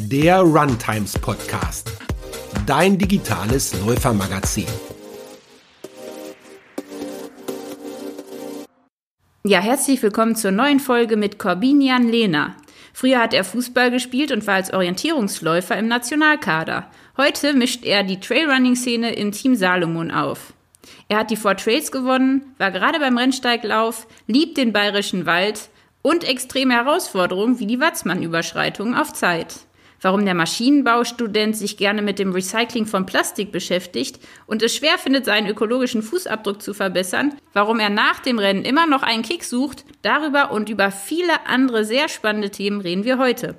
der Runtimes Podcast, dein digitales Läufermagazin. Ja, herzlich willkommen zur neuen Folge mit Corbinian Lehner. Früher hat er Fußball gespielt und war als Orientierungsläufer im Nationalkader. Heute mischt er die Trailrunning-Szene im Team Salomon auf. Er hat die Four Trails gewonnen, war gerade beim Rennsteiglauf, liebt den bayerischen Wald und extreme Herausforderungen wie die Watzmann-Überschreitung auf Zeit. Warum der Maschinenbaustudent sich gerne mit dem Recycling von Plastik beschäftigt und es schwer findet, seinen ökologischen Fußabdruck zu verbessern, warum er nach dem Rennen immer noch einen Kick sucht, darüber und über viele andere sehr spannende Themen reden wir heute.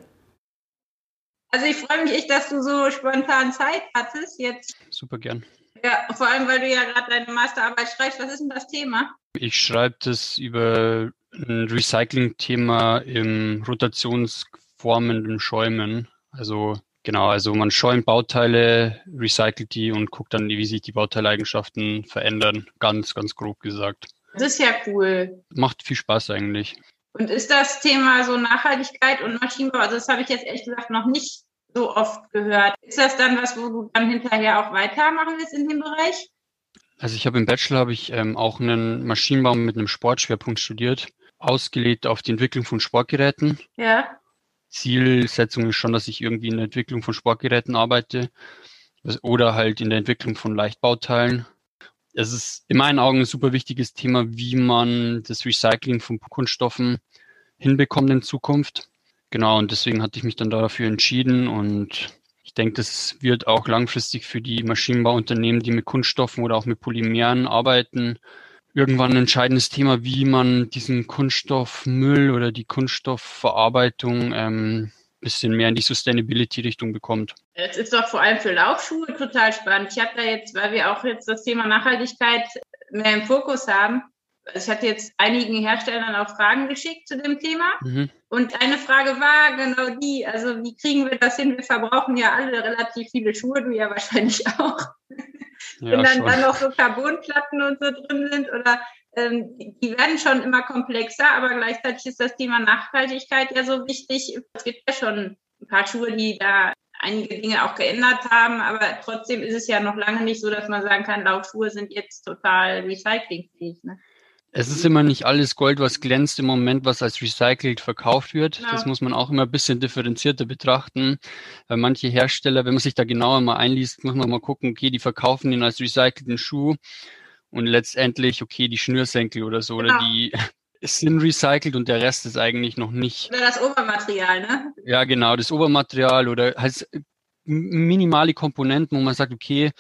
Also ich freue mich echt, dass du so spontan Zeit hattest jetzt. Super gern. Ja, vor allem, weil du ja gerade deine Masterarbeit schreibst. Was ist denn das Thema? Ich schreibe das über ein Recycling-Thema im rotationsformenden Schäumen. Also genau, also man schäumt Bauteile, recycelt die und guckt dann, wie sich die Bauteileigenschaften verändern. Ganz, ganz grob gesagt. Das ist ja cool. Macht viel Spaß eigentlich. Und ist das Thema so Nachhaltigkeit und Maschinenbau, also das habe ich jetzt ehrlich gesagt noch nicht so oft gehört. Ist das dann was, wo du dann hinterher auch weitermachen willst in dem Bereich? Also ich habe im Bachelor habe ich ähm, auch einen Maschinenbau mit einem Sportschwerpunkt studiert, ausgelegt auf die Entwicklung von Sportgeräten. Ja. Zielsetzung ist schon, dass ich irgendwie in der Entwicklung von Sportgeräten arbeite oder halt in der Entwicklung von Leichtbauteilen. Es ist in meinen Augen ein super wichtiges Thema, wie man das Recycling von Kunststoffen hinbekommt in Zukunft. Genau, und deswegen hatte ich mich dann dafür entschieden und ich denke, das wird auch langfristig für die Maschinenbauunternehmen, die mit Kunststoffen oder auch mit Polymeren arbeiten, irgendwann ein entscheidendes Thema, wie man diesen Kunststoffmüll oder die Kunststoffverarbeitung ähm, bisschen mehr in die Sustainability-Richtung bekommt. Es ist doch vor allem für Laufschuhe total spannend. Ich habe da jetzt, weil wir auch jetzt das Thema Nachhaltigkeit mehr im Fokus haben, ich hatte jetzt einigen Herstellern auch Fragen geschickt zu dem Thema. Mhm. Und eine Frage war genau die, also wie kriegen wir das hin? Wir verbrauchen ja alle relativ viele Schuhe, du ja wahrscheinlich auch. Ja, Wenn dann, schon. dann noch so Carbonplatten und so drin sind oder ähm, die werden schon immer komplexer, aber gleichzeitig ist das Thema Nachhaltigkeit ja so wichtig. Es gibt ja schon ein paar Schuhe, die da einige Dinge auch geändert haben, aber trotzdem ist es ja noch lange nicht so, dass man sagen kann, Laufschuhe sind jetzt total recyclingfähig. Ne? Es ist immer nicht alles Gold, was glänzt im Moment, was als recycelt verkauft wird. Genau. Das muss man auch immer ein bisschen differenzierter betrachten. Weil manche Hersteller, wenn man sich da genauer mal einliest, muss man mal gucken, okay, die verkaufen den als recycelten Schuh und letztendlich, okay, die Schnürsenkel oder so, genau. oder die sind recycelt und der Rest ist eigentlich noch nicht. Oder das Obermaterial, ne? Ja, genau, das Obermaterial oder halt minimale Komponenten, wo man sagt, okay,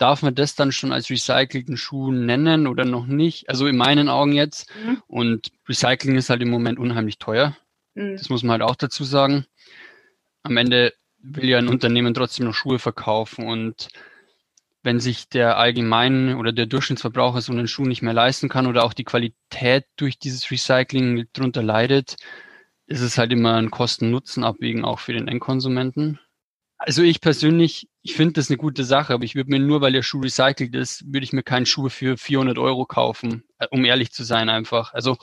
darf man das dann schon als recycelten Schuh nennen oder noch nicht? Also in meinen Augen jetzt. Mhm. Und Recycling ist halt im Moment unheimlich teuer. Mhm. Das muss man halt auch dazu sagen. Am Ende will ja ein Unternehmen trotzdem noch Schuhe verkaufen und wenn sich der allgemeine oder der Durchschnittsverbraucher so einen Schuh nicht mehr leisten kann oder auch die Qualität durch dieses Recycling drunter leidet, ist es halt immer ein Kosten-Nutzen-Abwägen auch für den Endkonsumenten. Also ich persönlich, ich finde das eine gute Sache, aber ich würde mir nur, weil der Schuh recycelt ist, würde ich mir keinen Schuh für 400 Euro kaufen, äh, um ehrlich zu sein einfach. Also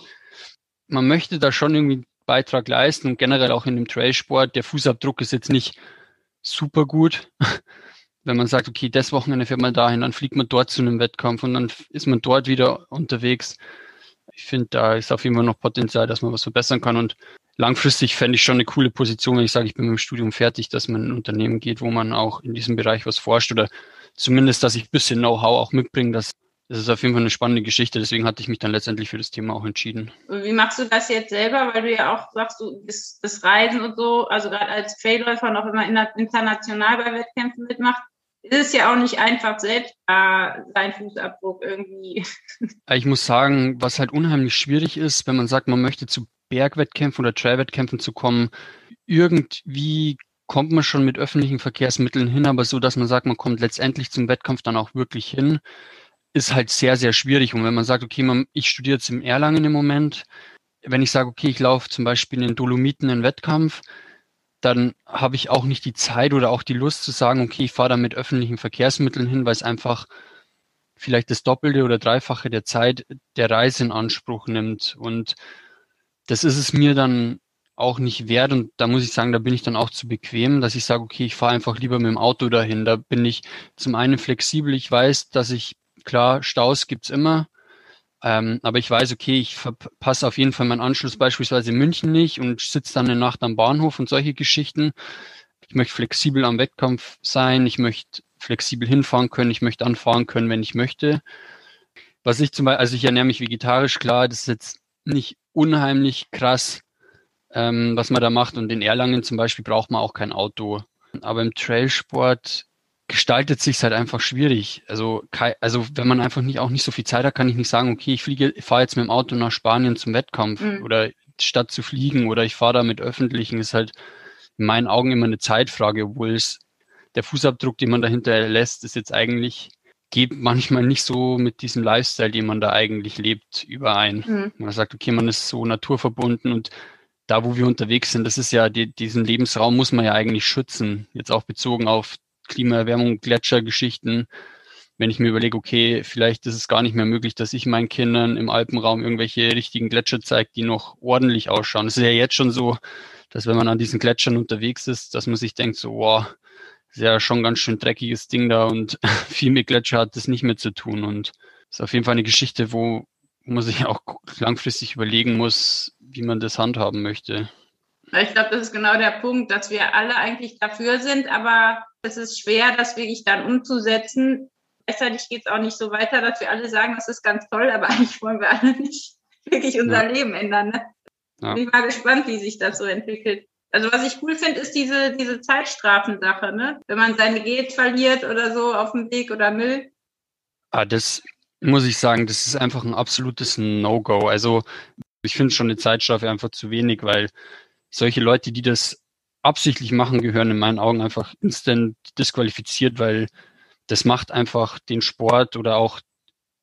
man möchte da schon irgendwie einen Beitrag leisten und generell auch in dem Trailsport, der Fußabdruck ist jetzt nicht super gut. Wenn man sagt, okay, das Wochenende fährt man dahin, dann fliegt man dort zu einem Wettkampf und dann ist man dort wieder unterwegs. Ich finde, da ist auf jeden Fall noch Potenzial, dass man was verbessern kann und langfristig fände ich schon eine coole Position, wenn ich sage, ich bin mit dem Studium fertig, dass man in ein Unternehmen geht, wo man auch in diesem Bereich was forscht oder zumindest, dass ich ein bisschen Know-how auch mitbringe. Das, das ist auf jeden Fall eine spannende Geschichte. Deswegen hatte ich mich dann letztendlich für das Thema auch entschieden. Wie machst du das jetzt selber? Weil du ja auch sagst, du bist das Reisen und so, also gerade als Trailläufer noch immer international bei Wettkämpfen mitmacht, ist es ja auch nicht einfach selbst äh, seinen Fußabdruck irgendwie. Ich muss sagen, was halt unheimlich schwierig ist, wenn man sagt, man möchte zu Bergwettkämpfen oder Trailwettkämpfen zu kommen. Irgendwie kommt man schon mit öffentlichen Verkehrsmitteln hin, aber so, dass man sagt, man kommt letztendlich zum Wettkampf dann auch wirklich hin, ist halt sehr, sehr schwierig. Und wenn man sagt, okay, man, ich studiere jetzt im Erlangen im Moment, wenn ich sage, okay, ich laufe zum Beispiel in den Dolomiten einen Wettkampf, dann habe ich auch nicht die Zeit oder auch die Lust zu sagen, okay, ich fahre da mit öffentlichen Verkehrsmitteln hin, weil es einfach vielleicht das Doppelte oder Dreifache der Zeit der Reise in Anspruch nimmt. Und das ist es mir dann auch nicht wert und da muss ich sagen, da bin ich dann auch zu bequem, dass ich sage, okay, ich fahre einfach lieber mit dem Auto dahin. Da bin ich zum einen flexibel, ich weiß, dass ich, klar, Staus gibt's immer, ähm, aber ich weiß, okay, ich verpasse auf jeden Fall meinen Anschluss beispielsweise in München nicht und sitze dann eine Nacht am Bahnhof und solche Geschichten. Ich möchte flexibel am Wettkampf sein, ich möchte flexibel hinfahren können, ich möchte anfahren können, wenn ich möchte. Was ich zum Beispiel, also ich ernähre mich vegetarisch, klar, das ist jetzt nicht unheimlich krass, ähm, was man da macht. Und in Erlangen zum Beispiel braucht man auch kein Auto. Aber im Trailsport gestaltet sich halt einfach schwierig. Also, also wenn man einfach nicht auch nicht so viel Zeit hat, kann ich nicht sagen, okay, ich fliege, fahre jetzt mit dem Auto nach Spanien zum Wettkampf mhm. oder statt zu fliegen oder ich fahre da mit öffentlichen, ist halt in meinen Augen immer eine Zeitfrage, obwohl es der Fußabdruck, den man dahinter lässt, ist jetzt eigentlich geht manchmal nicht so mit diesem Lifestyle, den man da eigentlich lebt, überein. Mhm. Man sagt, okay, man ist so naturverbunden und da, wo wir unterwegs sind, das ist ja, die, diesen Lebensraum muss man ja eigentlich schützen. Jetzt auch bezogen auf Klimaerwärmung, Gletschergeschichten. Wenn ich mir überlege, okay, vielleicht ist es gar nicht mehr möglich, dass ich meinen Kindern im Alpenraum irgendwelche richtigen Gletscher zeige, die noch ordentlich ausschauen. Es ist ja jetzt schon so, dass wenn man an diesen Gletschern unterwegs ist, dass man sich denkt, so, wow, ist ja schon ganz schön dreckiges Ding da und viel mit Gletscher hat das nicht mehr zu tun. Und ist auf jeden Fall eine Geschichte, wo, man sich auch langfristig überlegen muss, wie man das handhaben möchte. Ich glaube, das ist genau der Punkt, dass wir alle eigentlich dafür sind, aber es ist schwer, das wirklich dann umzusetzen. Gleichzeitig geht es auch nicht so weiter, dass wir alle sagen, das ist ganz toll, aber eigentlich wollen wir alle nicht wirklich unser ja. Leben ändern. Ne? Ja. Bin ich mal gespannt, wie sich das so entwickelt. Also was ich cool finde, ist diese, diese Zeitstrafensache, ne? Wenn man seine Geld verliert oder so auf dem Weg oder Müll. Ah, das muss ich sagen, das ist einfach ein absolutes No-Go. Also ich finde schon eine Zeitstrafe einfach zu wenig, weil solche Leute, die das absichtlich machen, gehören in meinen Augen einfach instant disqualifiziert, weil das macht einfach den Sport oder auch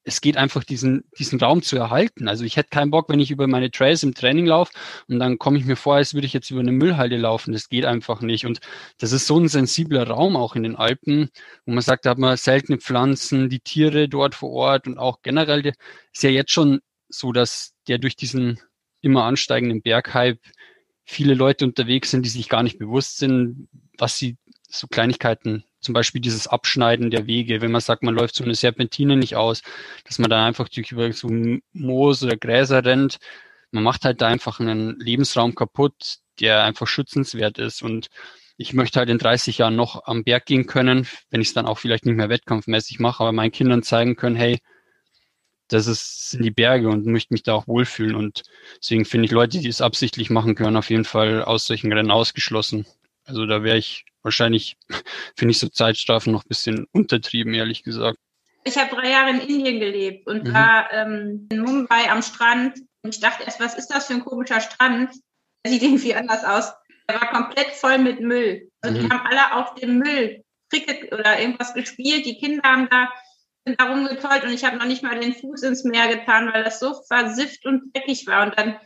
es geht einfach diesen, diesen Raum zu erhalten. Also ich hätte keinen Bock, wenn ich über meine Trails im Training laufe und dann komme ich mir vor, als würde ich jetzt über eine Müllhalde laufen. Das geht einfach nicht. Und das ist so ein sensibler Raum auch in den Alpen, wo man sagt, da hat man seltene Pflanzen, die Tiere dort vor Ort und auch generell der, ist ja jetzt schon so, dass der durch diesen immer ansteigenden Berghype viele Leute unterwegs sind, die sich gar nicht bewusst sind, was sie so Kleinigkeiten zum Beispiel dieses Abschneiden der Wege, wenn man sagt, man läuft so eine Serpentine nicht aus, dass man da einfach durch über so Moos oder Gräser rennt. Man macht halt da einfach einen Lebensraum kaputt, der einfach schützenswert ist. Und ich möchte halt in 30 Jahren noch am Berg gehen können, wenn ich es dann auch vielleicht nicht mehr wettkampfmäßig mache, aber meinen Kindern zeigen können, hey, das ist, sind die Berge und möchte mich da auch wohlfühlen. Und deswegen finde ich Leute, die es absichtlich machen können, auf jeden Fall aus solchen Rennen ausgeschlossen. Also da wäre ich wahrscheinlich, finde ich so Zeitstrafen noch ein bisschen untertrieben, ehrlich gesagt. Ich habe drei Jahre in Indien gelebt und mhm. war ähm, in Mumbai am Strand. Und ich dachte erst, was ist das für ein komischer Strand? Der sieht irgendwie anders aus. Der war komplett voll mit Müll. Also mhm. die haben alle auf dem Müll Cricket oder irgendwas gespielt. Die Kinder haben da sind da rumgetollt und ich habe noch nicht mal den Fuß ins Meer getan, weil das so versifft und dreckig war. Und dann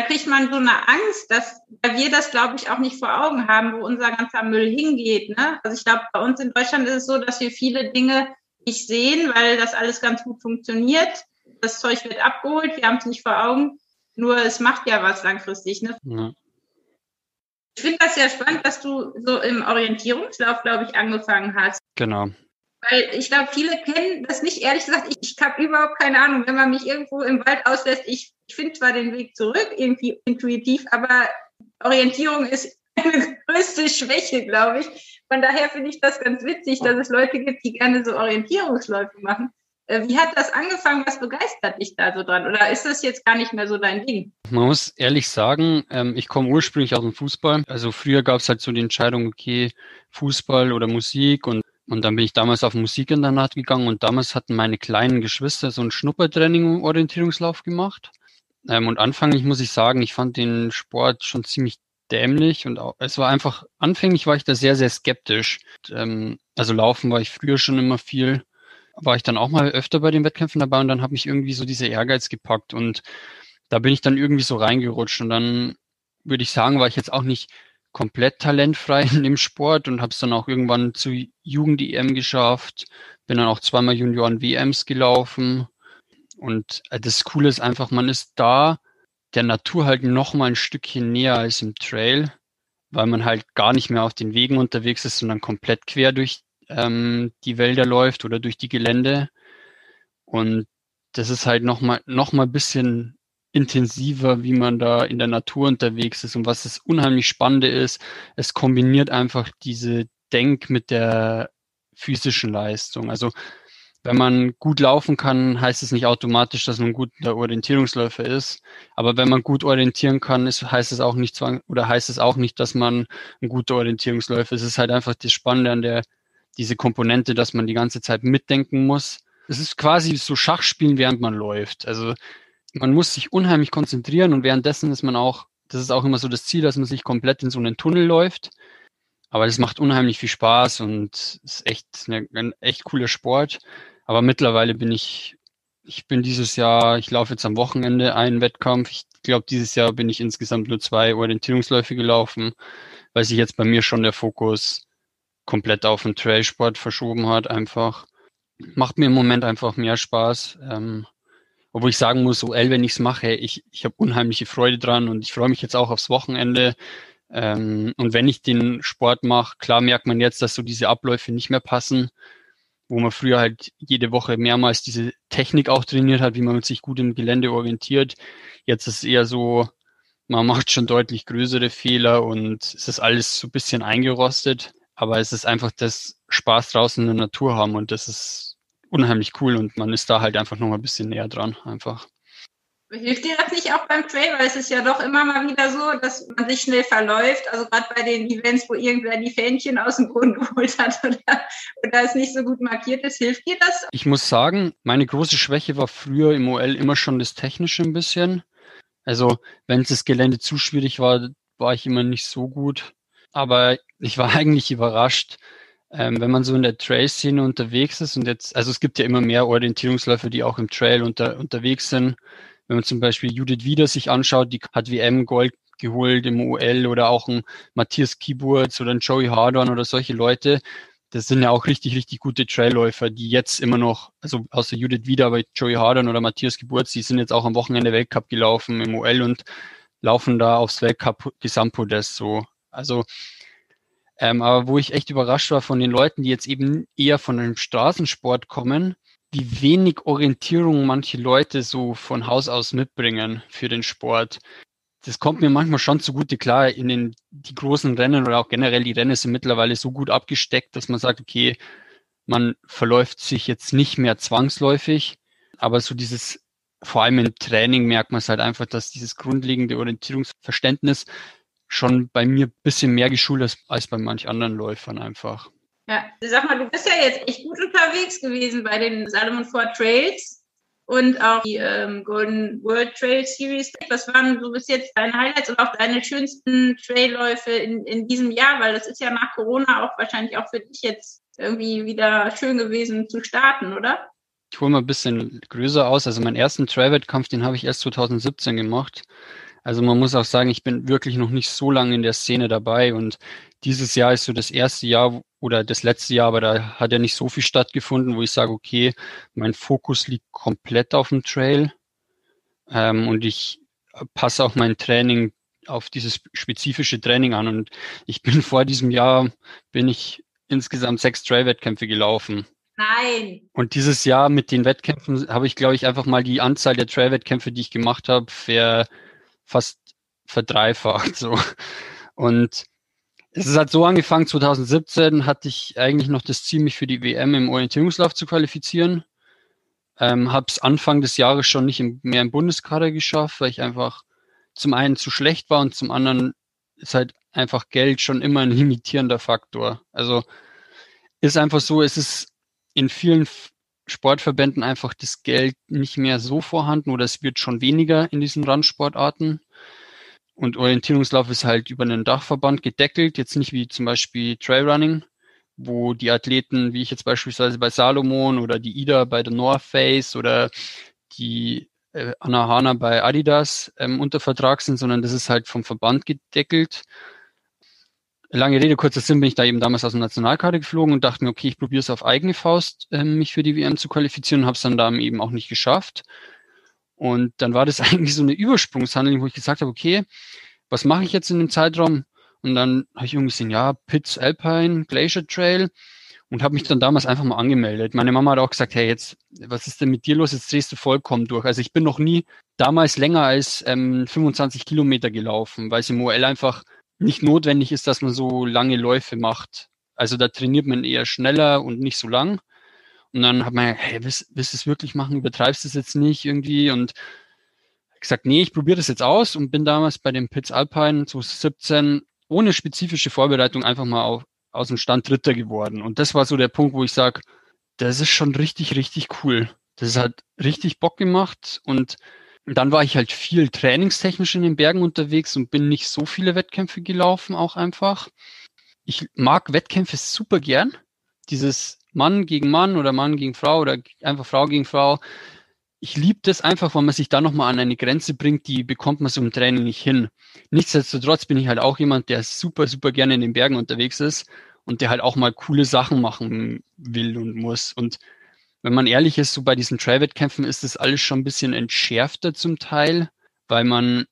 da kriegt man so eine Angst, dass weil wir das, glaube ich, auch nicht vor Augen haben, wo unser ganzer Müll hingeht. Ne? Also ich glaube, bei uns in Deutschland ist es so, dass wir viele Dinge nicht sehen, weil das alles ganz gut funktioniert. Das Zeug wird abgeholt, wir haben es nicht vor Augen. Nur es macht ja was langfristig. Ne? Ja. Ich finde das sehr spannend, dass du so im Orientierungslauf, glaube ich, angefangen hast. Genau. Weil ich glaube, viele kennen das nicht. Ehrlich gesagt, ich, ich habe überhaupt keine Ahnung. Wenn man mich irgendwo im Wald auslässt, ich, ich finde zwar den Weg zurück, irgendwie intuitiv, aber Orientierung ist meine größte Schwäche, glaube ich. Von daher finde ich das ganz witzig, dass es Leute gibt, die gerne so Orientierungsläufe machen. Äh, wie hat das angefangen? Was begeistert dich da so dran? Oder ist das jetzt gar nicht mehr so dein Ding? Man muss ehrlich sagen, ähm, ich komme ursprünglich aus dem Fußball. Also früher gab es halt so die Entscheidung, okay, Fußball oder Musik und und dann bin ich damals auf Musikinternat gegangen und damals hatten meine kleinen Geschwister so ein Schnuppertraining Orientierungslauf gemacht. Ähm, und anfänglich muss ich sagen, ich fand den Sport schon ziemlich dämlich und auch, es war einfach, anfänglich war ich da sehr, sehr skeptisch. Ähm, also laufen war ich früher schon immer viel, war ich dann auch mal öfter bei den Wettkämpfen dabei und dann hat mich irgendwie so dieser Ehrgeiz gepackt und da bin ich dann irgendwie so reingerutscht und dann würde ich sagen, war ich jetzt auch nicht komplett talentfrei in dem Sport und habe es dann auch irgendwann zu Jugend-EM geschafft. Bin dann auch zweimal Junioren-WMs gelaufen. Und äh, das Coole ist einfach, man ist da der Natur halt noch mal ein Stückchen näher als im Trail, weil man halt gar nicht mehr auf den Wegen unterwegs ist, sondern komplett quer durch ähm, die Wälder läuft oder durch die Gelände. Und das ist halt noch mal noch mal ein bisschen intensiver, wie man da in der Natur unterwegs ist und was das unheimlich Spannende ist, es kombiniert einfach diese Denk mit der physischen Leistung. Also wenn man gut laufen kann, heißt es nicht automatisch, dass man ein guter Orientierungsläufer ist. Aber wenn man gut orientieren kann, ist, heißt es auch nicht zwang oder heißt es auch nicht, dass man ein guter Orientierungsläufer ist. Es ist halt einfach das Spannende an der diese Komponente, dass man die ganze Zeit mitdenken muss. Es ist quasi so Schachspielen, während man läuft. Also man muss sich unheimlich konzentrieren und währenddessen ist man auch, das ist auch immer so das Ziel, dass man sich komplett in so einen Tunnel läuft. Aber das macht unheimlich viel Spaß und ist echt eine, ein echt cooler Sport. Aber mittlerweile bin ich, ich bin dieses Jahr, ich laufe jetzt am Wochenende einen Wettkampf. Ich glaube, dieses Jahr bin ich insgesamt nur zwei Orientierungsläufe gelaufen, weil sich jetzt bei mir schon der Fokus komplett auf den Trailsport verschoben hat, einfach. Macht mir im Moment einfach mehr Spaß. Ähm, obwohl ich sagen muss, OL, wenn ich es mache, ich, ich habe unheimliche Freude dran und ich freue mich jetzt auch aufs Wochenende. Ähm, und wenn ich den Sport mache, klar merkt man jetzt, dass so diese Abläufe nicht mehr passen, wo man früher halt jede Woche mehrmals diese Technik auch trainiert hat, wie man sich gut im Gelände orientiert. Jetzt ist es eher so, man macht schon deutlich größere Fehler und es ist alles so ein bisschen eingerostet. Aber es ist einfach das Spaß draußen in der Natur haben und das ist unheimlich cool und man ist da halt einfach noch mal ein bisschen näher dran einfach. Hilft dir das nicht auch beim Trail? Weil es ist ja doch immer mal wieder so, dass man sich schnell verläuft. Also gerade bei den Events, wo irgendwer die Fähnchen aus dem Boden geholt hat oder, oder es nicht so gut markiert ist, hilft dir das? Ich muss sagen, meine große Schwäche war früher im OL immer schon das Technische ein bisschen. Also wenn das Gelände zu schwierig war, war ich immer nicht so gut. Aber ich war eigentlich überrascht, ähm, wenn man so in der Trail-Szene unterwegs ist und jetzt, also es gibt ja immer mehr Orientierungsläufer, die auch im Trail unter, unterwegs sind. Wenn man zum Beispiel Judith Wieder sich anschaut, die hat WM Gold geholt im OL oder auch ein Matthias Kieburz oder ein Joey Hardon oder solche Leute. Das sind ja auch richtig, richtig gute Trailläufer, die jetzt immer noch, also außer Judith Wieder, aber Joey Hardon oder Matthias Geburts, die sind jetzt auch am Wochenende Weltcup gelaufen im OL und laufen da aufs Weltcup-Gesamtpodest so. Also ähm, aber wo ich echt überrascht war von den Leuten, die jetzt eben eher von einem Straßensport kommen, wie wenig Orientierung manche Leute so von Haus aus mitbringen für den Sport. Das kommt mir manchmal schon zugute. Klar, in den die großen Rennen oder auch generell die Rennen sind mittlerweile so gut abgesteckt, dass man sagt, okay, man verläuft sich jetzt nicht mehr zwangsläufig, aber so dieses, vor allem im Training merkt man es halt einfach, dass dieses grundlegende Orientierungsverständnis schon bei mir ein bisschen mehr geschult ist als bei manch anderen Läufern einfach. Ja, sag mal, du bist ja jetzt echt gut unterwegs gewesen bei den Salomon Ford Trails und auch die ähm, Golden World Trail Series. Was waren so bis jetzt deine Highlights und auch deine schönsten Trailläufe in, in diesem Jahr? Weil das ist ja nach Corona auch wahrscheinlich auch für dich jetzt irgendwie wieder schön gewesen zu starten, oder? Ich hole mal ein bisschen größer aus. Also meinen ersten Trail-Wettkampf, den habe ich erst 2017 gemacht. Also man muss auch sagen, ich bin wirklich noch nicht so lange in der Szene dabei und dieses Jahr ist so das erste Jahr oder das letzte Jahr, aber da hat ja nicht so viel stattgefunden, wo ich sage, okay, mein Fokus liegt komplett auf dem Trail ähm, und ich passe auch mein Training auf dieses spezifische Training an und ich bin vor diesem Jahr bin ich insgesamt sechs Trail-Wettkämpfe gelaufen. Nein. Und dieses Jahr mit den Wettkämpfen habe ich, glaube ich, einfach mal die Anzahl der Trail-Wettkämpfe, die ich gemacht habe, ver, fast verdreifacht. So. Und es halt so angefangen, 2017 hatte ich eigentlich noch das Ziel, mich für die WM im Orientierungslauf zu qualifizieren. Ähm, habe es Anfang des Jahres schon nicht im, mehr im Bundeskader geschafft, weil ich einfach zum einen zu schlecht war und zum anderen ist halt einfach Geld schon immer ein limitierender Faktor. Also ist einfach so, es ist in vielen Sportverbänden einfach das Geld nicht mehr so vorhanden oder es wird schon weniger in diesen Randsportarten. Und Orientierungslauf ist halt über einen Dachverband gedeckelt, jetzt nicht wie zum Beispiel Trailrunning, wo die Athleten, wie ich jetzt beispielsweise bei Salomon oder die Ida bei der North Face oder die äh, Anna Hana bei Adidas ähm, unter Vertrag sind, sondern das ist halt vom Verband gedeckelt lange Rede, kurzer Sinn, bin ich da eben damals aus dem Nationalkader geflogen und dachte mir, okay, ich probiere es auf eigene Faust, äh, mich für die WM zu qualifizieren und habe es dann da eben auch nicht geschafft. Und dann war das eigentlich so eine Übersprungshandlung, wo ich gesagt habe, okay, was mache ich jetzt in dem Zeitraum? Und dann habe ich irgendwie gesehen, ja, Pitts Alpine Glacier Trail und habe mich dann damals einfach mal angemeldet. Meine Mama hat auch gesagt, hey, jetzt, was ist denn mit dir los? Jetzt drehst du vollkommen durch. Also ich bin noch nie damals länger als ähm, 25 Kilometer gelaufen, weil es im OL einfach nicht notwendig ist, dass man so lange Läufe macht. Also da trainiert man eher schneller und nicht so lang. Und dann hat man, hey, willst, willst du es wirklich machen? Übertreibst du es jetzt nicht irgendwie? Und gesagt, nee, ich probiere das jetzt aus und bin damals bei dem Pitts Alpine 2017 ohne spezifische Vorbereitung einfach mal auf, aus dem Stand Dritter geworden. Und das war so der Punkt, wo ich sage, das ist schon richtig, richtig cool. Das hat richtig Bock gemacht und dann war ich halt viel trainingstechnisch in den Bergen unterwegs und bin nicht so viele Wettkämpfe gelaufen, auch einfach. Ich mag Wettkämpfe super gern. Dieses Mann gegen Mann oder Mann gegen Frau oder einfach Frau gegen Frau. Ich liebe das einfach, weil man sich da nochmal an eine Grenze bringt, die bekommt man so im Training nicht hin. Nichtsdestotrotz bin ich halt auch jemand, der super, super gerne in den Bergen unterwegs ist und der halt auch mal coole Sachen machen will und muss. Und wenn man ehrlich ist, so bei diesen Trail-Wettkämpfen ist das alles schon ein bisschen entschärfter zum Teil, weil man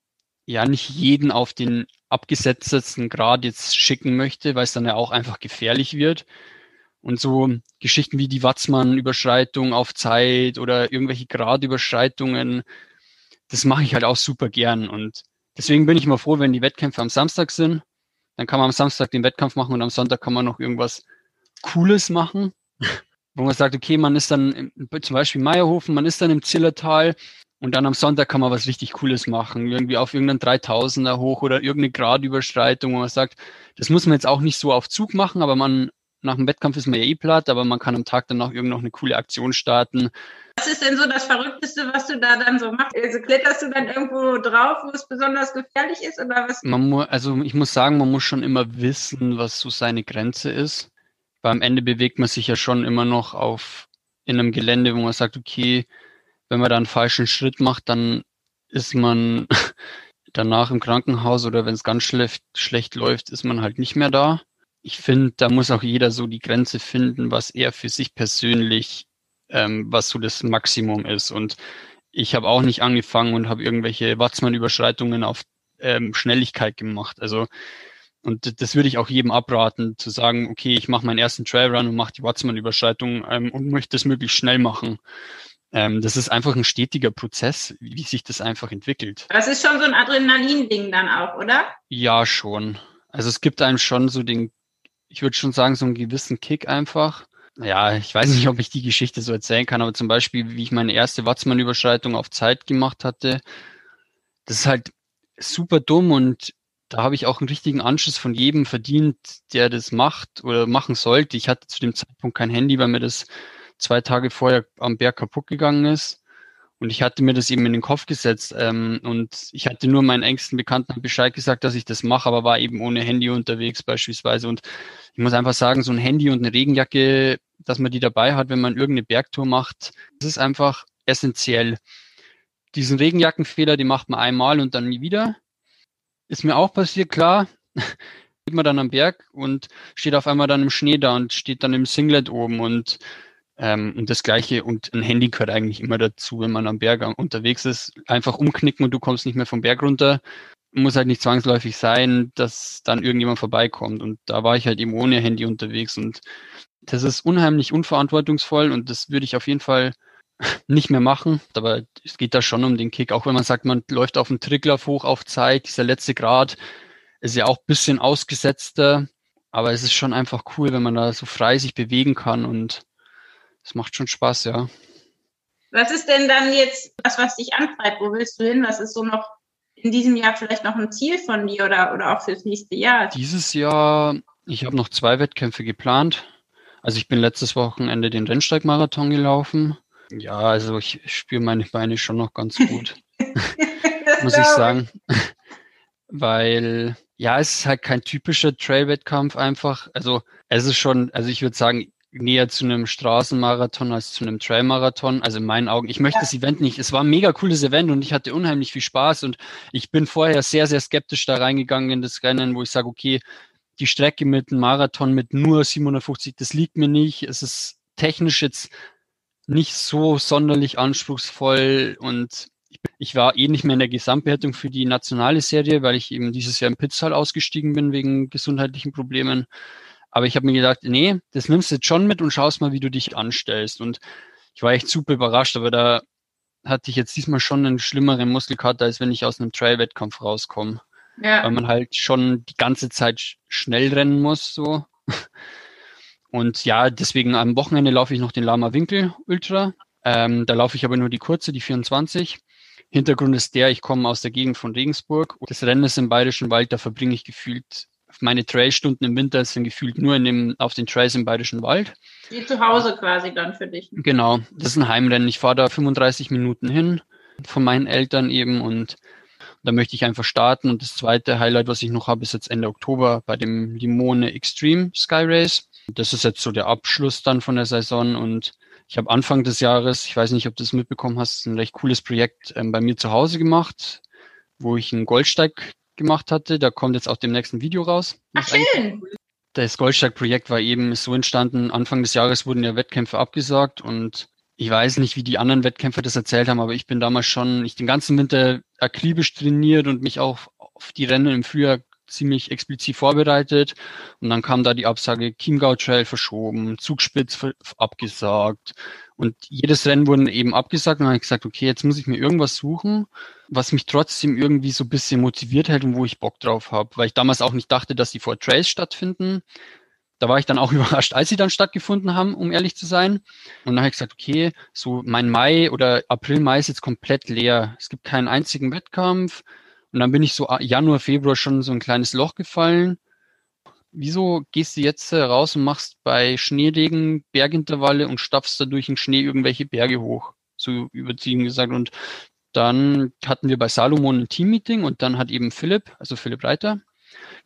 ja nicht jeden auf den abgesetzten Grad jetzt schicken möchte, weil es dann ja auch einfach gefährlich wird. Und so Geschichten wie die Watzmann-Überschreitung auf Zeit oder irgendwelche Gradüberschreitungen, das mache ich halt auch super gern. Und deswegen bin ich immer froh, wenn die Wettkämpfe am Samstag sind. Dann kann man am Samstag den Wettkampf machen und am Sonntag kann man noch irgendwas Cooles machen. Wo man sagt, okay, man ist dann zum Beispiel Meierhofen, man ist dann im Zillertal und dann am Sonntag kann man was richtig Cooles machen. Irgendwie auf irgendeinen 3000er hoch oder irgendeine Gradüberschreitung, wo man sagt, das muss man jetzt auch nicht so auf Zug machen, aber man nach dem Wettkampf ist man ja eh platt, aber man kann am Tag dann noch irgend noch eine coole Aktion starten. Was ist denn so das Verrückteste, was du da dann so machst? Also kletterst du dann irgendwo drauf, wo es besonders gefährlich ist oder was? Man muss, also ich muss sagen, man muss schon immer wissen, was so seine Grenze ist. Weil am Ende bewegt man sich ja schon immer noch auf in einem Gelände, wo man sagt, okay, wenn man da einen falschen Schritt macht, dann ist man danach im Krankenhaus oder wenn es ganz schlecht, schlecht läuft, ist man halt nicht mehr da ich finde, da muss auch jeder so die Grenze finden, was er für sich persönlich, ähm, was so das Maximum ist. Und ich habe auch nicht angefangen und habe irgendwelche Watzmann-Überschreitungen auf ähm, Schnelligkeit gemacht. Also und das würde ich auch jedem abraten, zu sagen, okay, ich mache meinen ersten Trailrun und mache die Watzmann-Überschreitung ähm, und möchte das möglichst schnell machen. Ähm, das ist einfach ein stetiger Prozess, wie sich das einfach entwickelt. Das ist schon so ein Adrenalin-Ding dann auch, oder? Ja, schon. Also es gibt einem schon so den ich würde schon sagen, so einen gewissen Kick einfach. Ja, ich weiß nicht, ob ich die Geschichte so erzählen kann, aber zum Beispiel, wie ich meine erste Watzmann-Überschreitung auf Zeit gemacht hatte, das ist halt super dumm und da habe ich auch einen richtigen Anschluss von jedem verdient, der das macht oder machen sollte. Ich hatte zu dem Zeitpunkt kein Handy, weil mir das zwei Tage vorher am Berg kaputt gegangen ist. Und ich hatte mir das eben in den Kopf gesetzt ähm, und ich hatte nur meinen engsten Bekannten Bescheid gesagt, dass ich das mache, aber war eben ohne Handy unterwegs beispielsweise. Und ich muss einfach sagen, so ein Handy und eine Regenjacke, dass man die dabei hat, wenn man irgendeine Bergtour macht, das ist einfach essentiell. Diesen Regenjackenfehler, den macht man einmal und dann nie wieder. Ist mir auch passiert, klar. Geht man dann am Berg und steht auf einmal dann im Schnee da und steht dann im Singlet oben und ähm, und das Gleiche und ein Handy gehört eigentlich immer dazu, wenn man am Berg unterwegs ist. Einfach umknicken und du kommst nicht mehr vom Berg runter. Muss halt nicht zwangsläufig sein, dass dann irgendjemand vorbeikommt. Und da war ich halt eben ohne Handy unterwegs und das ist unheimlich unverantwortungsvoll und das würde ich auf jeden Fall nicht mehr machen. Aber es geht da schon um den Kick. Auch wenn man sagt, man läuft auf dem Triglauf hoch auf Zeit, dieser letzte Grad ist ja auch bisschen ausgesetzter. Aber es ist schon einfach cool, wenn man da so frei sich bewegen kann und es macht schon Spaß, ja. Was ist denn dann jetzt das, was dich antreibt? Wo willst du hin? Was ist so noch in diesem Jahr vielleicht noch ein Ziel von dir oder, oder auch fürs nächste Jahr? Dieses Jahr, ich habe noch zwei Wettkämpfe geplant. Also ich bin letztes Wochenende den Rennsteigmarathon gelaufen. Ja, also ich spüre meine Beine schon noch ganz gut, muss ich sagen. Weil, ja, es ist halt kein typischer Trail-Wettkampf einfach. Also es ist schon, also ich würde sagen, näher zu einem Straßenmarathon als zu einem Trailmarathon. Also in meinen Augen. Ich möchte ja. das Event nicht. Es war ein mega cooles Event und ich hatte unheimlich viel Spaß und ich bin vorher sehr, sehr skeptisch da reingegangen in das Rennen, wo ich sage, okay, die Strecke mit einem Marathon mit nur 750, das liegt mir nicht. Es ist technisch jetzt nicht so sonderlich anspruchsvoll und Ich war eh nicht mehr in der Gesamtwertung für die nationale Serie, weil ich eben dieses Jahr im Pitztal ausgestiegen bin wegen gesundheitlichen Problemen. Aber ich habe mir gedacht, nee, das nimmst du jetzt schon mit und schaust mal, wie du dich anstellst. Und ich war echt super überrascht, aber da hatte ich jetzt diesmal schon einen schlimmeren Muskelkater, als wenn ich aus einem Trail-Wettkampf rauskomme. Ja. Weil man halt schon die ganze Zeit schnell rennen muss, so. Und ja, deswegen am Wochenende laufe ich noch den Lama Winkel Ultra. Ähm, da laufe ich aber nur die kurze, die 24. Hintergrund ist der, ich komme aus der Gegend von Regensburg. Das Rennen ist im Bayerischen Wald, da verbringe ich gefühlt meine Trailstunden im Winter sind gefühlt nur in dem, auf den Trails im Bayerischen Wald. Wie zu Hause quasi dann für dich. Genau, das ist ein Heimrennen. Ich fahre da 35 Minuten hin von meinen Eltern eben und da möchte ich einfach starten. Und das zweite Highlight, was ich noch habe, ist jetzt Ende Oktober bei dem Limone Extreme Sky Race. Das ist jetzt so der Abschluss dann von der Saison und ich habe Anfang des Jahres, ich weiß nicht, ob du das mitbekommen hast, ein recht cooles Projekt ähm, bei mir zu Hause gemacht, wo ich einen Goldsteig gemacht hatte. Da kommt jetzt auch dem nächsten Video raus. Ach, schön. Das Goldsteig-Projekt war eben so entstanden. Anfang des Jahres wurden ja Wettkämpfe abgesagt und ich weiß nicht, wie die anderen Wettkämpfer das erzählt haben, aber ich bin damals schon, ich den ganzen Winter akribisch trainiert und mich auch auf die Rennen im Frühjahr ziemlich explizit vorbereitet. Und dann kam da die Absage Chiemgau Trail verschoben, Zugspitz abgesagt. Und jedes Rennen wurden eben abgesagt. Und dann habe ich gesagt, okay, jetzt muss ich mir irgendwas suchen, was mich trotzdem irgendwie so ein bisschen motiviert hält und wo ich Bock drauf habe. Weil ich damals auch nicht dachte, dass die vor Trails stattfinden. Da war ich dann auch überrascht, als sie dann stattgefunden haben, um ehrlich zu sein. Und dann habe ich gesagt, okay, so mein Mai oder April, Mai ist jetzt komplett leer. Es gibt keinen einzigen Wettkampf. Und dann bin ich so Januar, Februar schon so ein kleines Loch gefallen. Wieso gehst du jetzt raus und machst bei Schneeregen Bergintervalle und stapfst da durch den Schnee irgendwelche Berge hoch? So überziehen gesagt. Und dann hatten wir bei Salomon ein Teammeeting und dann hat eben Philipp, also Philipp Reiter,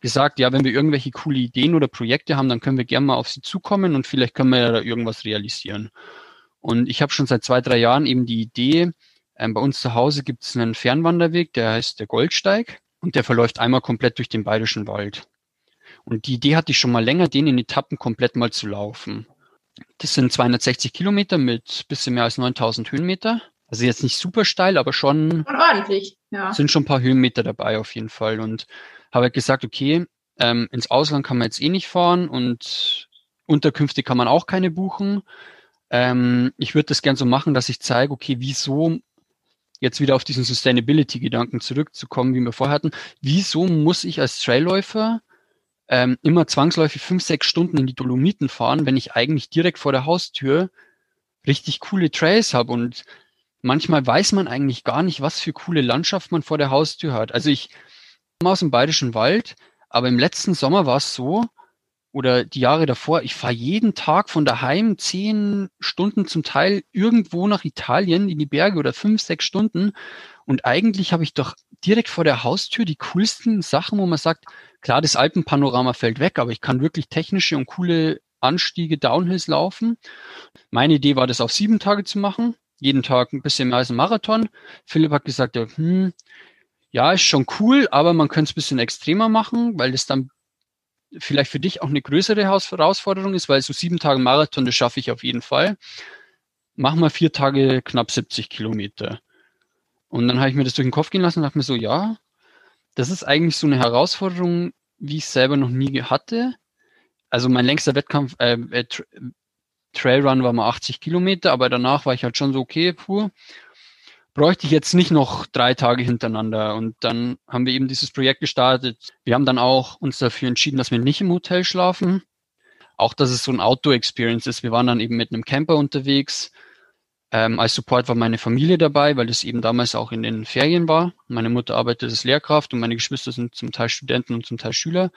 gesagt, ja, wenn wir irgendwelche coole Ideen oder Projekte haben, dann können wir gerne mal auf sie zukommen und vielleicht können wir ja da irgendwas realisieren. Und ich habe schon seit zwei, drei Jahren eben die Idee, ähm, bei uns zu Hause gibt es einen Fernwanderweg, der heißt der Goldsteig und der verläuft einmal komplett durch den Bayerischen Wald. Und die Idee hatte ich schon mal länger, den in Etappen komplett mal zu laufen. Das sind 260 Kilometer mit bisschen mehr als 9000 Höhenmeter. Also jetzt nicht super steil, aber schon ordentlich. Ja. Sind schon ein paar Höhenmeter dabei auf jeden Fall. Und habe halt gesagt, okay, ähm, ins Ausland kann man jetzt eh nicht fahren und Unterkünfte kann man auch keine buchen. Ähm, ich würde das gern so machen, dass ich zeige, okay, wieso jetzt wieder auf diesen Sustainability-Gedanken zurückzukommen, wie wir vorher hatten, wieso muss ich als Trailläufer ähm, immer zwangsläufig fünf, sechs Stunden in die Dolomiten fahren, wenn ich eigentlich direkt vor der Haustür richtig coole Trails habe und manchmal weiß man eigentlich gar nicht, was für coole Landschaft man vor der Haustür hat. Also ich komme aus dem Bayerischen Wald, aber im letzten Sommer war es so, oder die Jahre davor, ich fahre jeden Tag von daheim zehn Stunden zum Teil irgendwo nach Italien in die Berge oder fünf, sechs Stunden. Und eigentlich habe ich doch direkt vor der Haustür die coolsten Sachen, wo man sagt, klar, das Alpenpanorama fällt weg, aber ich kann wirklich technische und coole Anstiege, Downhills laufen. Meine Idee war, das auf sieben Tage zu machen. Jeden Tag ein bisschen mehr als ein Marathon. Philipp hat gesagt, ja, hm, ja, ist schon cool, aber man könnte es ein bisschen extremer machen, weil das dann vielleicht für dich auch eine größere Herausforderung ist, weil so sieben Tage Marathon, das schaffe ich auf jeden Fall. Mach mal vier Tage knapp 70 Kilometer. Und dann habe ich mir das durch den Kopf gehen lassen und dachte mir so, ja, das ist eigentlich so eine Herausforderung, wie ich selber noch nie hatte. Also mein längster Wettkampf, äh, äh, Trailrun war mal 80 Kilometer, aber danach war ich halt schon so, okay, puh, bräuchte ich jetzt nicht noch drei Tage hintereinander. Und dann haben wir eben dieses Projekt gestartet. Wir haben dann auch uns dafür entschieden, dass wir nicht im Hotel schlafen. Auch, dass es so ein Outdoor-Experience ist. Wir waren dann eben mit einem Camper unterwegs. Ähm, als Support war meine Familie dabei, weil es eben damals auch in den Ferien war. Meine Mutter arbeitet als Lehrkraft und meine Geschwister sind zum Teil Studenten und zum Teil Schüler.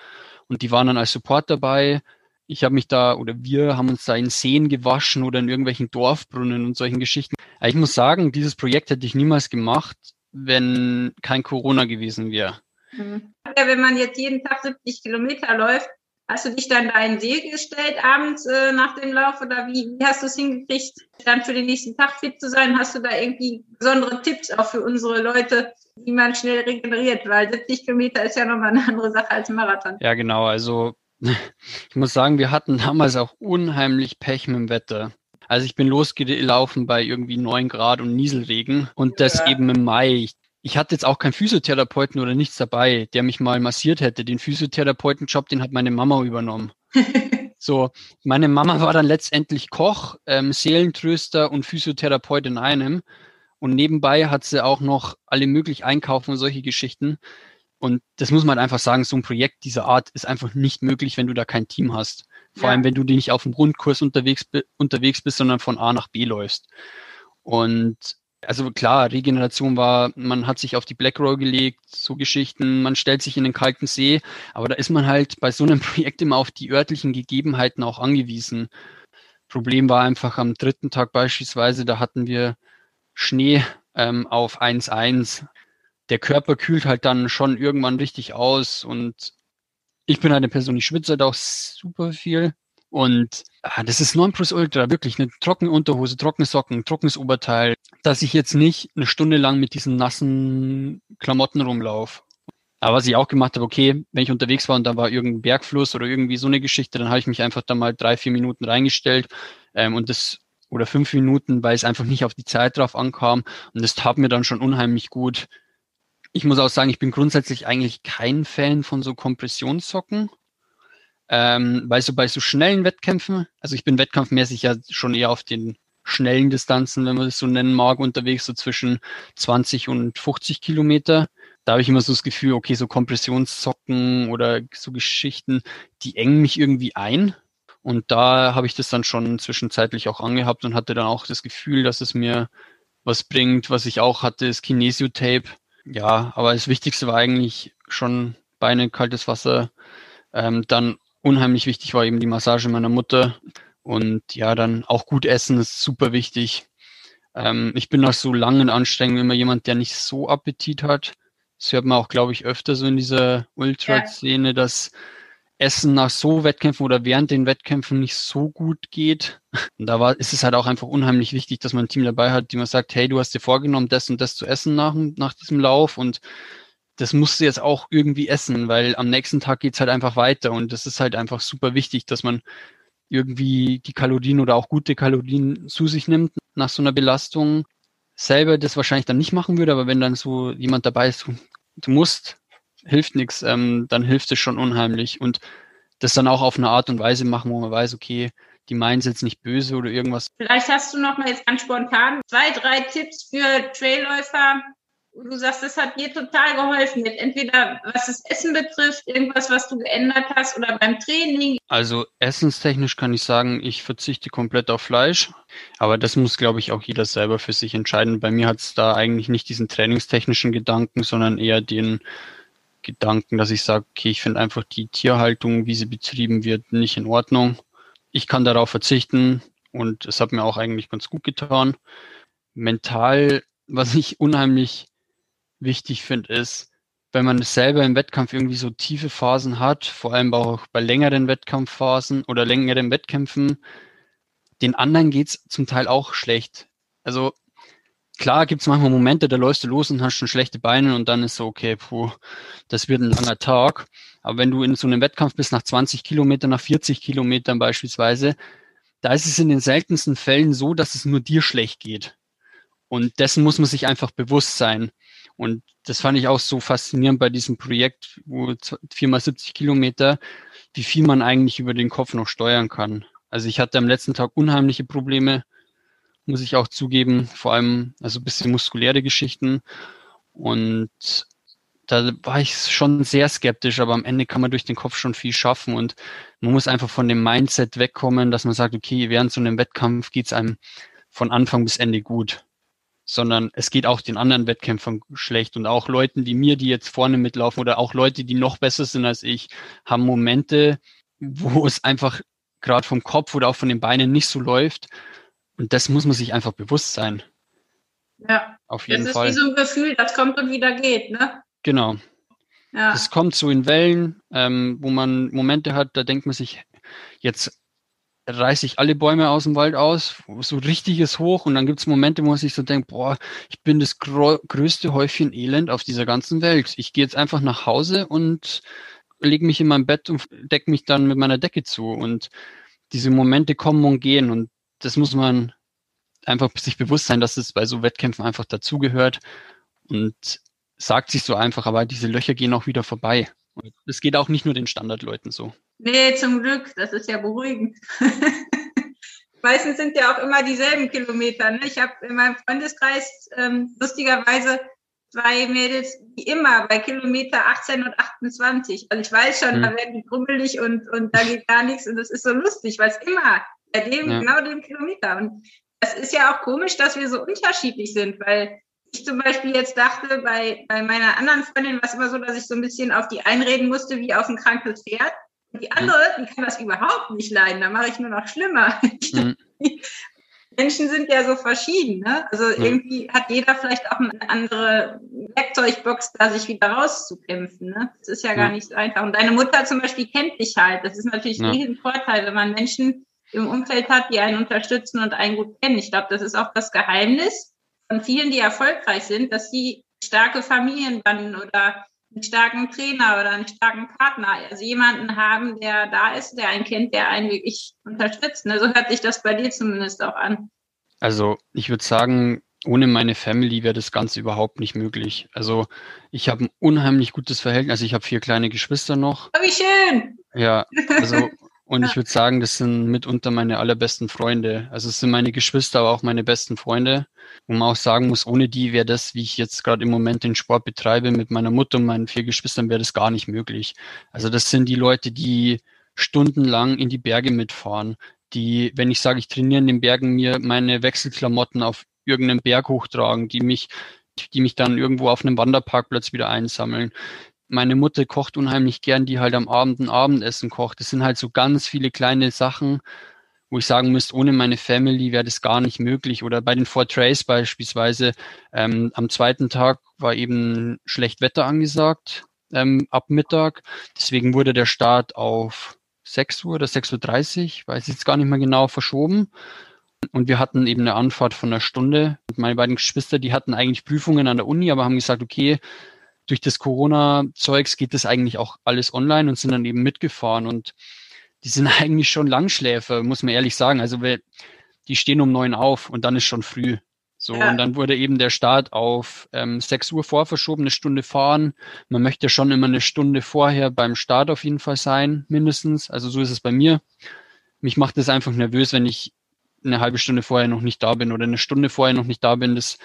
Und die waren dann als Support dabei. Ich habe mich da oder wir haben uns da in Seen gewaschen oder in irgendwelchen Dorfbrunnen und solchen Geschichten. Ich muss sagen, dieses Projekt hätte ich niemals gemacht, wenn kein Corona gewesen wäre. Mhm. Ja, wenn man jetzt jeden Tag 70 Kilometer läuft, hast du dich dann da in See gestellt abends äh, nach dem Lauf oder wie, wie hast du es hingekriegt, dann für den nächsten Tag fit zu sein? Hast du da irgendwie besondere Tipps auch für unsere Leute, wie man schnell regeneriert? Weil 70 Kilometer ist ja nochmal eine andere Sache als ein Marathon. Ja, genau. Also ich muss sagen, wir hatten damals auch unheimlich Pech mit dem Wetter. Also ich bin losgelaufen bei irgendwie neun Grad und Nieselregen und das ja. eben im Mai. Ich, ich hatte jetzt auch keinen Physiotherapeuten oder nichts dabei, der mich mal massiert hätte. Den Physiotherapeutenjob, den hat meine Mama übernommen. so, meine Mama war dann letztendlich Koch, ähm, Seelentröster und Physiotherapeut in einem. Und nebenbei hat sie auch noch alle möglich einkaufen und solche Geschichten. Und das muss man einfach sagen, so ein Projekt dieser Art ist einfach nicht möglich, wenn du da kein Team hast. Vor ja. allem, wenn du nicht auf dem Rundkurs unterwegs, unterwegs bist, sondern von A nach B läufst. Und also klar, Regeneration war, man hat sich auf die Black Roll gelegt, so Geschichten, man stellt sich in den kalten See, aber da ist man halt bei so einem Projekt immer auf die örtlichen Gegebenheiten auch angewiesen. Problem war einfach am dritten Tag beispielsweise, da hatten wir Schnee ähm, auf 1,1 der Körper kühlt halt dann schon irgendwann richtig aus und ich bin eine Person, die schwitze halt auch super viel. Und ah, das ist Ultra, wirklich eine trockene Unterhose, trockene Socken, trockenes Oberteil, dass ich jetzt nicht eine Stunde lang mit diesen nassen Klamotten rumlaufe. Aber was ich auch gemacht habe, okay, wenn ich unterwegs war und da war irgendein Bergfluss oder irgendwie so eine Geschichte, dann habe ich mich einfach da mal drei, vier Minuten reingestellt ähm, und das oder fünf Minuten, weil es einfach nicht auf die Zeit drauf ankam. Und das tat mir dann schon unheimlich gut, ich muss auch sagen, ich bin grundsätzlich eigentlich kein Fan von so Kompressionssocken. Ähm, weil so bei so schnellen Wettkämpfen, also ich bin wettkampfmäßig ja schon eher auf den schnellen Distanzen, wenn man das so nennen mag, unterwegs, so zwischen 20 und 50 Kilometer. Da habe ich immer so das Gefühl, okay, so Kompressionssocken oder so Geschichten, die engen mich irgendwie ein. Und da habe ich das dann schon zwischenzeitlich auch angehabt und hatte dann auch das Gefühl, dass es mir was bringt. Was ich auch hatte, ist Kinesio-Tape ja, aber das Wichtigste war eigentlich schon Beine, kaltes Wasser. Ähm, dann unheimlich wichtig war eben die Massage meiner Mutter. Und ja, dann auch gut essen ist super wichtig. Ähm, ich bin nach so langen Anstrengungen immer jemand, der nicht so Appetit hat. Das hört man auch, glaube ich, öfter so in dieser Ultra-Szene, dass Essen nach so Wettkämpfen oder während den Wettkämpfen nicht so gut geht. Und da war, ist es halt auch einfach unheimlich wichtig, dass man ein Team dabei hat, die man sagt, hey, du hast dir vorgenommen, das und das zu essen nach, nach diesem Lauf und das musst du jetzt auch irgendwie essen, weil am nächsten Tag geht's halt einfach weiter und das ist halt einfach super wichtig, dass man irgendwie die Kalorien oder auch gute Kalorien zu sich nimmt nach so einer Belastung. Selber das wahrscheinlich dann nicht machen würde, aber wenn dann so jemand dabei ist, du, du musst, hilft nichts, ähm, dann hilft es schon unheimlich. Und das dann auch auf eine Art und Weise machen, wo man weiß, okay, die meinen es jetzt nicht böse oder irgendwas. Vielleicht hast du noch mal jetzt ganz spontan zwei, drei Tipps für Trailläufer, du sagst, das hat dir total geholfen. Entweder was das Essen betrifft, irgendwas, was du geändert hast oder beim Training. Also essenstechnisch kann ich sagen, ich verzichte komplett auf Fleisch. Aber das muss, glaube ich, auch jeder selber für sich entscheiden. Bei mir hat es da eigentlich nicht diesen trainingstechnischen Gedanken, sondern eher den Gedanken, dass ich sage, okay, ich finde einfach die Tierhaltung, wie sie betrieben wird, nicht in Ordnung. Ich kann darauf verzichten und es hat mir auch eigentlich ganz gut getan. Mental, was ich unheimlich wichtig finde, ist, wenn man selber im Wettkampf irgendwie so tiefe Phasen hat, vor allem auch bei längeren Wettkampfphasen oder längeren Wettkämpfen, den anderen geht's zum Teil auch schlecht. Also klar gibt's manchmal Momente, da läufst du los und hast schon schlechte Beine und dann ist so, okay, puh, das wird ein langer Tag. Aber wenn du in so einem Wettkampf bist, nach 20 Kilometern, nach 40 Kilometern beispielsweise, da ist es in den seltensten Fällen so, dass es nur dir schlecht geht. Und dessen muss man sich einfach bewusst sein. Und das fand ich auch so faszinierend bei diesem Projekt, wo viermal 70 Kilometer, wie viel man eigentlich über den Kopf noch steuern kann. Also ich hatte am letzten Tag unheimliche Probleme, muss ich auch zugeben, vor allem also ein bisschen muskuläre Geschichten. Und da war ich schon sehr skeptisch, aber am Ende kann man durch den Kopf schon viel schaffen und man muss einfach von dem Mindset wegkommen, dass man sagt, okay, während so einem Wettkampf geht es einem von Anfang bis Ende gut sondern es geht auch den anderen Wettkämpfern schlecht und auch Leuten wie mir, die jetzt vorne mitlaufen oder auch Leute, die noch besser sind als ich, haben Momente, wo es einfach gerade vom Kopf oder auch von den Beinen nicht so läuft. Und das muss man sich einfach bewusst sein. Ja, auf jeden das Fall. Das ist wie so ein Gefühl, das kommt und wieder geht, ne? Genau. Ja. Das kommt so in Wellen, ähm, wo man Momente hat, da denkt man sich, jetzt reiße ich alle Bäume aus dem Wald aus, so richtiges Hoch und dann gibt es Momente, wo man sich so denkt, boah, ich bin das größte Häufchen Elend auf dieser ganzen Welt. Ich gehe jetzt einfach nach Hause und lege mich in mein Bett und decke mich dann mit meiner Decke zu und diese Momente kommen und gehen und das muss man einfach sich bewusst sein, dass es bei so Wettkämpfen einfach dazugehört und sagt sich so einfach, aber diese Löcher gehen auch wieder vorbei. Und das geht auch nicht nur den Standardleuten so. Nee, zum Glück, das ist ja beruhigend. Meistens sind ja auch immer dieselben Kilometer. Ne? Ich habe in meinem Freundeskreis ähm, lustigerweise zwei Mädels, die immer bei Kilometer 18 und 28. Also ich weiß schon, mhm. da werden die grummelig und, und da geht gar nichts und das ist so lustig, weil es immer bei dem, ja. genau dem Kilometer. Und das ist ja auch komisch, dass wir so unterschiedlich sind, weil ich zum Beispiel jetzt dachte, bei, bei meiner anderen Freundin war es immer so, dass ich so ein bisschen auf die einreden musste, wie auf ein krankes Pferd. Und die andere, die kann das überhaupt nicht leiden, da mache ich nur noch schlimmer. Mhm. Menschen sind ja so verschieden. Ne? Also ja. irgendwie hat jeder vielleicht auch eine andere Werkzeugbox, da sich wieder rauszukämpfen. Ne? Das ist ja, gar nicht so einfach. Und deine Mutter zum Beispiel kennt dich halt. Das ist natürlich ja. ein Vorteil, wenn man Menschen im Umfeld hat, die einen unterstützen und einen gut kennen. Ich glaube, das ist auch das Geheimnis von vielen, die erfolgreich sind, dass sie starke Familienbanden oder einen starken Trainer oder einen starken Partner, also jemanden haben, der da ist, der einen kennt, der einen wirklich unterstützt. Ne? So hört sich das bei dir zumindest auch an. Also ich würde sagen, ohne meine Family wäre das Ganze überhaupt nicht möglich. Also ich habe ein unheimlich gutes Verhältnis. Also ich habe vier kleine Geschwister noch. Oh, wie schön! Ja, also und ich würde sagen, das sind mitunter meine allerbesten Freunde. Also es sind meine Geschwister, aber auch meine besten Freunde. Wo man auch sagen muss, ohne die wäre das, wie ich jetzt gerade im Moment den Sport betreibe, mit meiner Mutter und meinen vier Geschwistern, wäre das gar nicht möglich. Also das sind die Leute, die stundenlang in die Berge mitfahren, die, wenn ich sage, ich trainiere in den Bergen, mir meine Wechselklamotten auf irgendeinen Berg hochtragen, die mich, die mich dann irgendwo auf einem Wanderparkplatz wieder einsammeln, meine Mutter kocht unheimlich gern, die halt am Abend ein Abendessen kocht. Das sind halt so ganz viele kleine Sachen, wo ich sagen müsste, ohne meine Family wäre das gar nicht möglich. Oder bei den Four Trays beispielsweise, ähm, am zweiten Tag war eben schlecht Wetter angesagt ähm, ab Mittag. Deswegen wurde der Start auf 6 Uhr oder 6.30 Uhr, weiß ich jetzt gar nicht mehr genau, verschoben. Und wir hatten eben eine Anfahrt von einer Stunde. Und meine beiden Geschwister, die hatten eigentlich Prüfungen an der Uni, aber haben gesagt, okay, durch das Corona-Zeugs geht das eigentlich auch alles online und sind dann eben mitgefahren und die sind eigentlich schon Langschläfer, muss man ehrlich sagen. Also die stehen um neun auf und dann ist schon früh. So, ja. und dann wurde eben der Start auf ähm, 6 Uhr vor verschoben, eine Stunde fahren. Man möchte schon immer eine Stunde vorher beim Start auf jeden Fall sein, mindestens. Also so ist es bei mir. Mich macht es einfach nervös, wenn ich eine halbe Stunde vorher noch nicht da bin oder eine Stunde vorher noch nicht da bin. Das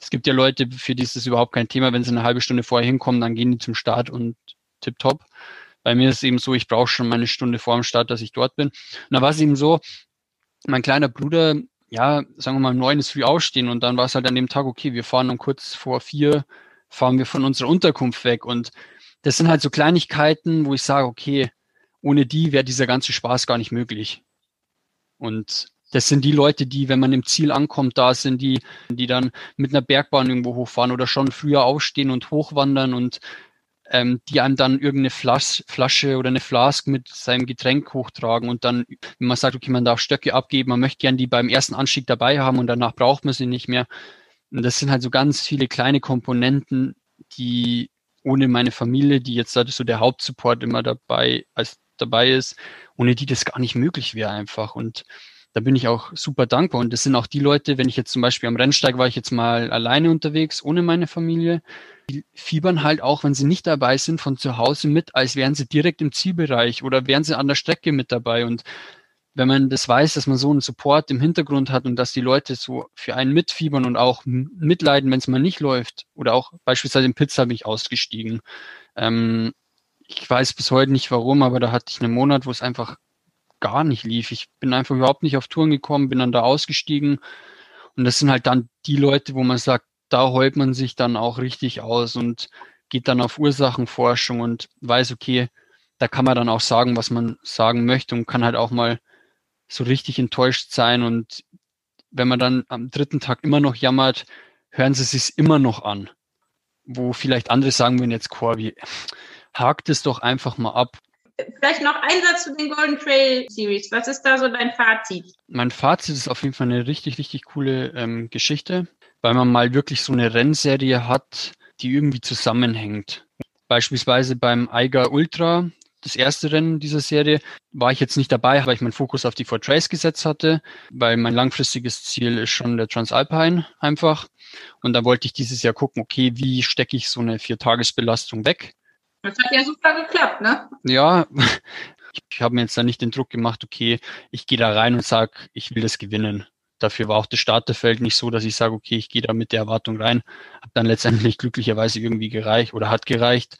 es gibt ja Leute, für die ist das überhaupt kein Thema. Wenn sie eine halbe Stunde vorher hinkommen, dann gehen die zum Start und tipptopp. Bei mir ist es eben so, ich brauche schon mal eine Stunde vor dem Start, dass ich dort bin. Und da war es eben so, mein kleiner Bruder, ja, sagen wir mal, um neun ist früh aufstehen und dann war es halt an dem Tag, okay, wir fahren um kurz vor vier, fahren wir von unserer Unterkunft weg. Und das sind halt so Kleinigkeiten, wo ich sage, okay, ohne die wäre dieser ganze Spaß gar nicht möglich. Und das sind die Leute, die, wenn man im Ziel ankommt, da sind, die, die dann mit einer Bergbahn irgendwo hochfahren oder schon früher aufstehen und hochwandern und ähm, die einem dann irgendeine Flas Flasche oder eine Flask mit seinem Getränk hochtragen und dann, wenn man sagt, okay, man darf Stöcke abgeben, man möchte gern die beim ersten Anstieg dabei haben und danach braucht man sie nicht mehr. Und das sind halt so ganz viele kleine Komponenten, die ohne meine Familie, die jetzt so der Hauptsupport immer dabei, als dabei ist, ohne die das gar nicht möglich wäre einfach. Und da bin ich auch super dankbar. Und das sind auch die Leute, wenn ich jetzt zum Beispiel am Rennsteig war ich jetzt mal alleine unterwegs, ohne meine Familie, die fiebern halt auch, wenn sie nicht dabei sind, von zu Hause mit, als wären sie direkt im Zielbereich oder wären sie an der Strecke mit dabei. Und wenn man das weiß, dass man so einen Support im Hintergrund hat und dass die Leute so für einen mitfiebern und auch mitleiden, wenn es mal nicht läuft, oder auch beispielsweise im Pizza bin ich ausgestiegen. Ähm, ich weiß bis heute nicht warum, aber da hatte ich einen Monat, wo es einfach gar nicht lief. Ich bin einfach überhaupt nicht auf Touren gekommen, bin dann da ausgestiegen. Und das sind halt dann die Leute, wo man sagt, da heult man sich dann auch richtig aus und geht dann auf Ursachenforschung und weiß, okay, da kann man dann auch sagen, was man sagen möchte und kann halt auch mal so richtig enttäuscht sein. Und wenn man dann am dritten Tag immer noch jammert, hören sie sich immer noch an. Wo vielleicht andere sagen würden jetzt, Corby, hakt es doch einfach mal ab. Vielleicht noch ein Satz zu den Golden Trail Series. Was ist da so dein Fazit? Mein Fazit ist auf jeden Fall eine richtig, richtig coole ähm, Geschichte, weil man mal wirklich so eine Rennserie hat, die irgendwie zusammenhängt. Beispielsweise beim Eiger Ultra, das erste Rennen dieser Serie war ich jetzt nicht dabei, weil ich meinen Fokus auf die Fort Trace gesetzt hatte, weil mein langfristiges Ziel ist schon der Transalpine einfach. Und da wollte ich dieses Jahr gucken, okay, wie stecke ich so eine Viertagesbelastung weg? Das hat ja super geklappt, ne? Ja, ich habe mir jetzt da nicht den Druck gemacht, okay, ich gehe da rein und sage, ich will das gewinnen. Dafür war auch das Starterfeld nicht so, dass ich sage, okay, ich gehe da mit der Erwartung rein. Hat dann letztendlich glücklicherweise irgendwie gereicht oder hat gereicht.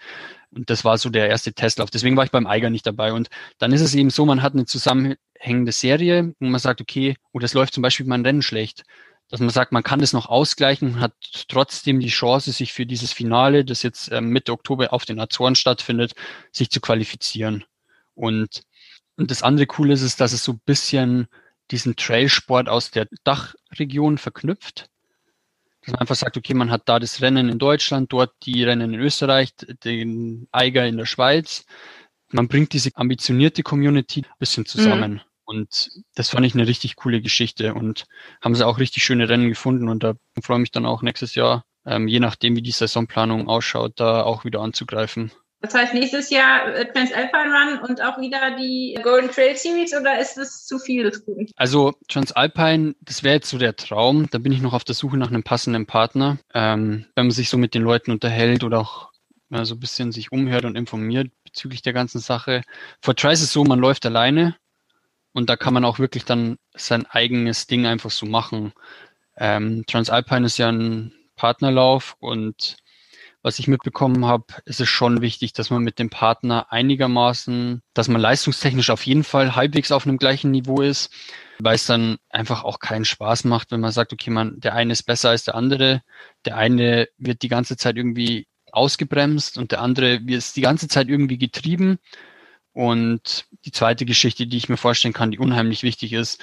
Und das war so der erste Testlauf. Deswegen war ich beim Eiger nicht dabei. Und dann ist es eben so, man hat eine zusammenhängende Serie, wo man sagt, okay, oder es läuft zum Beispiel mein Rennen schlecht. Dass man sagt, man kann das noch ausgleichen hat trotzdem die Chance, sich für dieses Finale, das jetzt ähm, Mitte Oktober auf den Azoren stattfindet, sich zu qualifizieren. Und, und das andere Coole ist, ist, dass es so ein bisschen diesen Trailsport aus der Dachregion verknüpft. Dass man einfach sagt, okay, man hat da das Rennen in Deutschland, dort die Rennen in Österreich, den Eiger in der Schweiz. Man bringt diese ambitionierte Community ein bisschen zusammen. Mhm. Und das fand ich eine richtig coole Geschichte und haben sie auch richtig schöne Rennen gefunden und da freue ich mich dann auch nächstes Jahr, ähm, je nachdem wie die Saisonplanung ausschaut, da auch wieder anzugreifen. Das heißt, nächstes Jahr äh, Transalpine Run und auch wieder die Golden Trail Series oder ist das zu viel des Guten? Also Transalpine, das wäre jetzt so der Traum. Da bin ich noch auf der Suche nach einem passenden Partner. Ähm, wenn man sich so mit den Leuten unterhält oder auch ja, so ein bisschen sich umhört und informiert bezüglich der ganzen Sache. Vor Trice ist so, man läuft alleine und da kann man auch wirklich dann sein eigenes Ding einfach so machen. Ähm, Transalpine ist ja ein Partnerlauf und was ich mitbekommen habe, ist es schon wichtig, dass man mit dem Partner einigermaßen, dass man leistungstechnisch auf jeden Fall halbwegs auf einem gleichen Niveau ist, weil es dann einfach auch keinen Spaß macht, wenn man sagt, okay, man, der eine ist besser als der andere, der eine wird die ganze Zeit irgendwie ausgebremst und der andere wird die ganze Zeit irgendwie getrieben. Und die zweite Geschichte, die ich mir vorstellen kann, die unheimlich wichtig ist,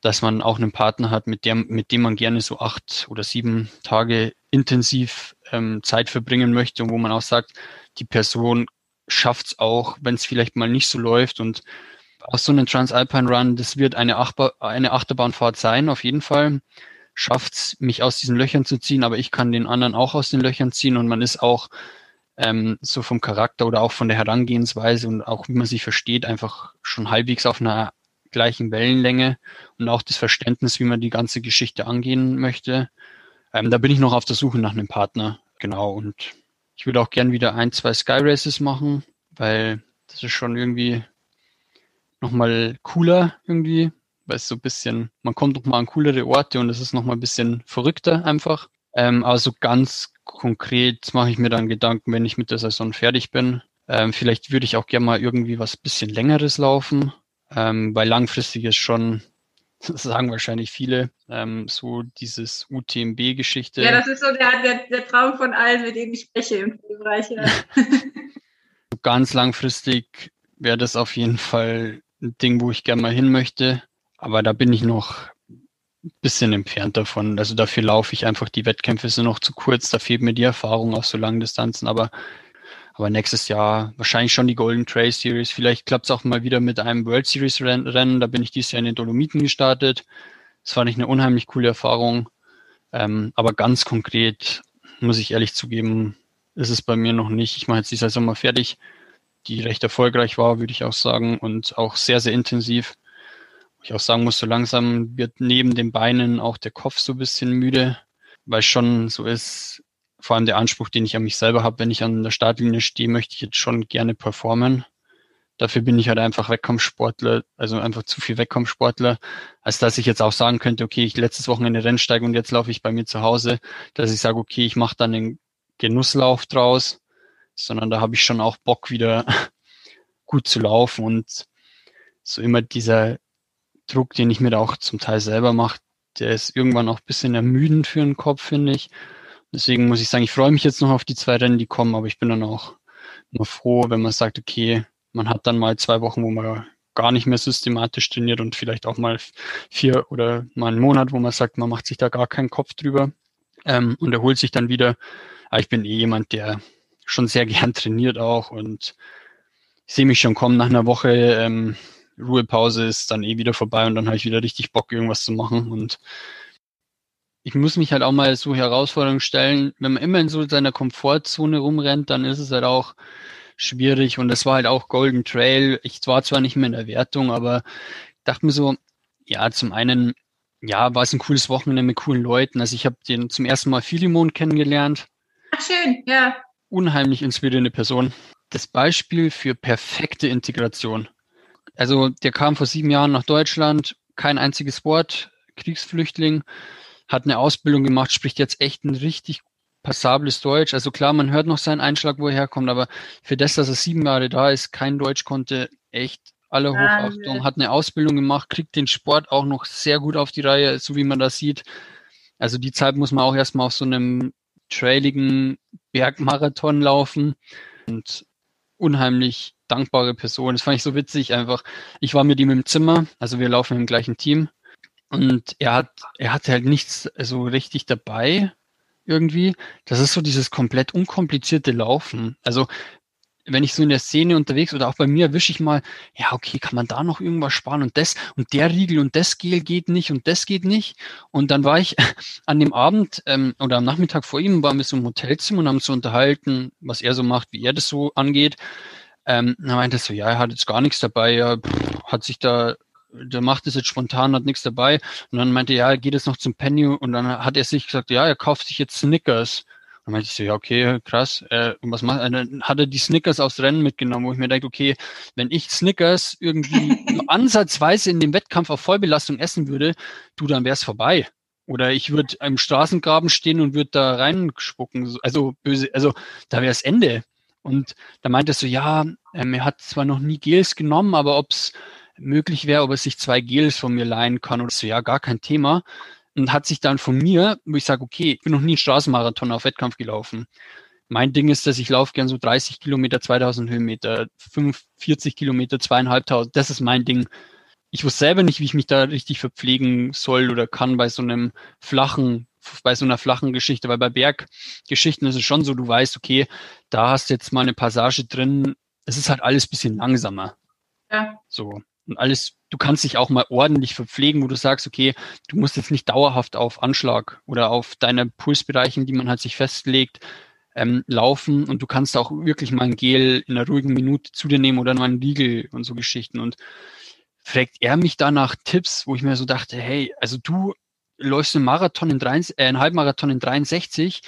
dass man auch einen Partner hat, mit dem, mit dem man gerne so acht oder sieben Tage intensiv ähm, Zeit verbringen möchte und wo man auch sagt, die Person schafft es auch, wenn es vielleicht mal nicht so läuft und auch so einen Transalpine Run, das wird eine, Achbar, eine Achterbahnfahrt sein, auf jeden Fall. Schafft es, mich aus diesen Löchern zu ziehen, aber ich kann den anderen auch aus den Löchern ziehen und man ist auch ähm, so vom Charakter oder auch von der Herangehensweise und auch wie man sich versteht, einfach schon halbwegs auf einer gleichen Wellenlänge und auch das Verständnis, wie man die ganze Geschichte angehen möchte. Ähm, da bin ich noch auf der Suche nach einem Partner. Genau. Und ich würde auch gern wieder ein, zwei Sky Races machen, weil das ist schon irgendwie nochmal cooler irgendwie, weil es so ein bisschen, man kommt noch mal an coolere Orte und es ist nochmal ein bisschen verrückter einfach. Ähm, aber ganz konkret mache ich mir dann Gedanken, wenn ich mit der Saison fertig bin. Ähm, vielleicht würde ich auch gerne mal irgendwie was bisschen längeres laufen, ähm, weil langfristig ist schon das sagen wahrscheinlich viele, ähm, so dieses UTMB-Geschichte. Ja, das ist so der, der, der Traum von allen, mit denen ich spreche im Bereich. Ja. Ganz langfristig wäre das auf jeden Fall ein Ding, wo ich gerne mal hin möchte. Aber da bin ich noch bisschen entfernt davon. Also dafür laufe ich einfach, die Wettkämpfe sind noch zu kurz, da fehlt mir die Erfahrung auf so langen Distanzen. Aber aber nächstes Jahr wahrscheinlich schon die Golden Trail Series. Vielleicht klappt es auch mal wieder mit einem World Series Rennen. Da bin ich dieses Jahr in den Dolomiten gestartet. Das fand ich eine unheimlich coole Erfahrung. Ähm, aber ganz konkret, muss ich ehrlich zugeben, ist es bei mir noch nicht. Ich mache jetzt die Saison mal fertig, die recht erfolgreich war, würde ich auch sagen, und auch sehr, sehr intensiv. Ich auch sagen muss, so langsam wird neben den Beinen auch der Kopf so ein bisschen müde, weil schon so ist, vor allem der Anspruch, den ich an mich selber habe, wenn ich an der Startlinie stehe, möchte ich jetzt schon gerne performen. Dafür bin ich halt einfach Wettkampfsportler, also einfach zu viel Wettkampfsportler, als dass ich jetzt auch sagen könnte, okay, ich letztes Wochenende Rennsteig und jetzt laufe ich bei mir zu Hause, dass ich sage, okay, ich mache dann den Genusslauf draus, sondern da habe ich schon auch Bock wieder gut zu laufen und so immer dieser Druck, den ich mir da auch zum Teil selber mache, der ist irgendwann auch ein bisschen ermüdend für den Kopf, finde ich. Deswegen muss ich sagen, ich freue mich jetzt noch auf die zwei Rennen, die kommen, aber ich bin dann auch nur froh, wenn man sagt, okay, man hat dann mal zwei Wochen, wo man gar nicht mehr systematisch trainiert und vielleicht auch mal vier oder mal einen Monat, wo man sagt, man macht sich da gar keinen Kopf drüber ähm, und erholt sich dann wieder. Aber ich bin eh jemand, der schon sehr gern trainiert auch und ich sehe mich schon kommen nach einer Woche ähm, Ruhepause ist dann eh wieder vorbei und dann habe ich wieder richtig Bock, irgendwas zu machen und ich muss mich halt auch mal so Herausforderungen stellen, wenn man immer in so seiner Komfortzone rumrennt, dann ist es halt auch schwierig. Und das war halt auch Golden Trail. Ich war zwar nicht mehr in der Wertung, aber dachte mir so, ja, zum einen, ja, war es ein cooles Wochenende mit coolen Leuten. Also ich habe den zum ersten Mal Philemon kennengelernt. Ach, schön, ja. Unheimlich inspirierende Person. Das Beispiel für perfekte Integration. Also der kam vor sieben Jahren nach Deutschland, kein einziges Wort, Kriegsflüchtling, hat eine Ausbildung gemacht, spricht jetzt echt ein richtig passables Deutsch. Also klar, man hört noch seinen Einschlag, wo er herkommt, aber für das, dass er sieben Jahre da ist, kein Deutsch konnte, echt alle Hochachtung, hat eine Ausbildung gemacht, kriegt den Sport auch noch sehr gut auf die Reihe, so wie man das sieht. Also die Zeit muss man auch erstmal auf so einem trailigen Bergmarathon laufen und unheimlich dankbare Person. Das fand ich so witzig einfach. Ich war mit ihm im Zimmer, also wir laufen im gleichen Team und er hat, er hatte halt nichts so richtig dabei irgendwie. Das ist so dieses komplett unkomplizierte Laufen. Also wenn ich so in der Szene unterwegs oder auch bei mir erwische ich mal, ja, okay, kann man da noch irgendwas sparen und das und der Riegel und das Gel geht nicht und das geht nicht. Und dann war ich an dem Abend ähm, oder am Nachmittag vor ihm, waren wir so im Hotelzimmer und haben so unterhalten, was er so macht, wie er das so angeht. Ähm, er meinte so, ja, er hat jetzt gar nichts dabei, er hat sich da der macht es jetzt spontan, hat nichts dabei. Und dann meinte er, ja, er geht jetzt noch zum Penny und dann hat er sich gesagt, ja, er kauft sich jetzt Snickers. Dann meinte ich so, ja, okay, krass. Äh, und was macht er? Dann hat er die Snickers aufs Rennen mitgenommen, wo ich mir denke, okay, wenn ich Snickers irgendwie ansatzweise in dem Wettkampf auf Vollbelastung essen würde, du, dann wär's vorbei. Oder ich würde im Straßengraben stehen und würde da reinspucken. Also böse, also da wäre es Ende. Und da meinte er so, ja, ähm, er hat zwar noch nie Gels genommen, aber ob's möglich wäre, ob er sich zwei Gels von mir leihen kann oder so, ja, gar kein Thema. Und hat sich dann von mir, wo ich sage, okay, ich bin noch nie einen Straßenmarathon auf Wettkampf gelaufen. Mein Ding ist, dass ich laufe gern so 30 Kilometer, 2000 Höhenmeter, 45 Kilometer, zweieinhalbtausend. Das ist mein Ding. Ich wusste selber nicht, wie ich mich da richtig verpflegen soll oder kann bei so einem flachen, bei so einer flachen Geschichte, weil bei Berggeschichten ist es schon so, du weißt, okay, da hast du jetzt mal eine Passage drin. Es ist halt alles bisschen langsamer. Ja. So und alles, du kannst dich auch mal ordentlich verpflegen, wo du sagst, okay, du musst jetzt nicht dauerhaft auf Anschlag oder auf deine Pulsbereichen, die man halt sich festlegt, ähm, laufen und du kannst auch wirklich mal ein Gel in einer ruhigen Minute zu dir nehmen oder mal einen Riegel und so Geschichten. Und fragt er mich da nach Tipps, wo ich mir so dachte, hey, also du läufst einen Marathon in 3, äh, einen Halbmarathon in 63,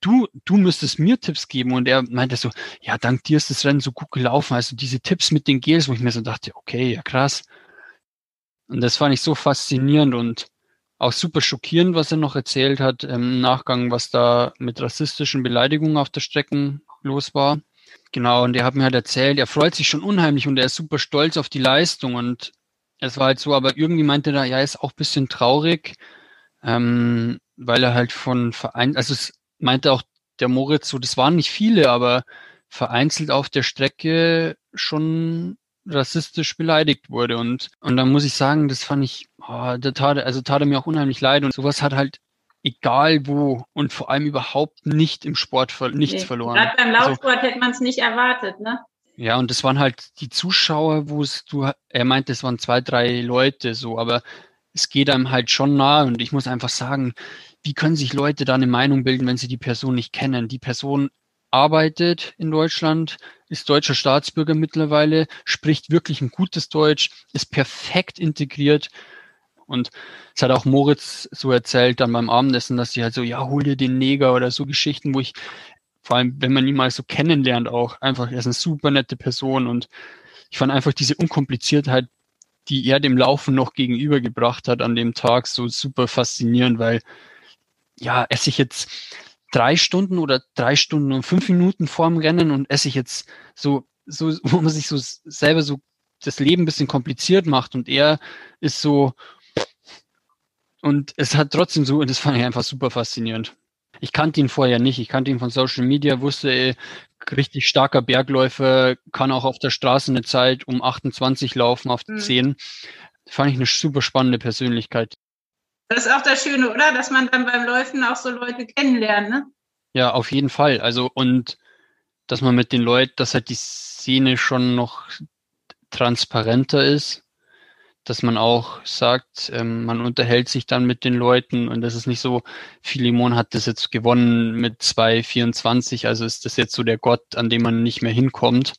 du, du müsstest mir Tipps geben. Und er meinte so, ja, dank dir ist das Rennen so gut gelaufen. Also diese Tipps mit den Gels, wo ich mir so dachte, okay, ja krass. Und das fand ich so faszinierend und auch super schockierend, was er noch erzählt hat im Nachgang, was da mit rassistischen Beleidigungen auf der Strecke los war. Genau, und er hat mir halt erzählt, er freut sich schon unheimlich und er ist super stolz auf die Leistung. Und es war halt so, aber irgendwie meinte er, ja, ist auch bisschen traurig, ähm, weil er halt von Verein, also es meinte auch der Moritz so, das waren nicht viele, aber vereinzelt auf der Strecke schon rassistisch beleidigt wurde. Und, und dann muss ich sagen, das fand ich, oh, da tat, also tat er mir auch unheimlich leid. Und sowas hat halt egal wo und vor allem überhaupt nicht im Sport ver nichts nee, verloren. Gerade beim also Laufsport also, hätte man es nicht erwartet, ne? Ja, und das waren halt die Zuschauer, wo es du, er meinte, es waren zwei, drei Leute so, aber es geht einem halt schon nahe und ich muss einfach sagen, wie können sich Leute da eine Meinung bilden, wenn sie die Person nicht kennen? Die Person arbeitet in Deutschland, ist deutscher Staatsbürger mittlerweile, spricht wirklich ein gutes Deutsch, ist perfekt integriert. Und es hat auch Moritz so erzählt dann beim Abendessen, dass sie halt so, ja, hol dir den Neger oder so Geschichten, wo ich, vor allem, wenn man ihn mal so kennenlernt, auch einfach, er ist eine super nette Person und ich fand einfach diese Unkompliziertheit, die er dem Laufen noch gegenübergebracht hat an dem Tag, so super faszinierend, weil ja, esse ich jetzt drei Stunden oder drei Stunden und fünf Minuten vorm Rennen und esse ich jetzt so, so, wo man sich so selber so das Leben ein bisschen kompliziert macht und er ist so, und es hat trotzdem so, und das fand ich einfach super faszinierend. Ich kannte ihn vorher nicht, ich kannte ihn von Social Media, wusste, ey, richtig starker Bergläufer, kann auch auf der Straße eine Zeit um 28 laufen auf mhm. 10. Fand ich eine super spannende Persönlichkeit. Das ist auch das Schöne, oder? Dass man dann beim Läufen auch so Leute kennenlernt, ne? Ja, auf jeden Fall. Also, und dass man mit den Leuten, dass halt die Szene schon noch transparenter ist, dass man auch sagt, ähm, man unterhält sich dann mit den Leuten und das ist nicht so, Philemon hat das jetzt gewonnen mit 2,24, also ist das jetzt so der Gott, an dem man nicht mehr hinkommt,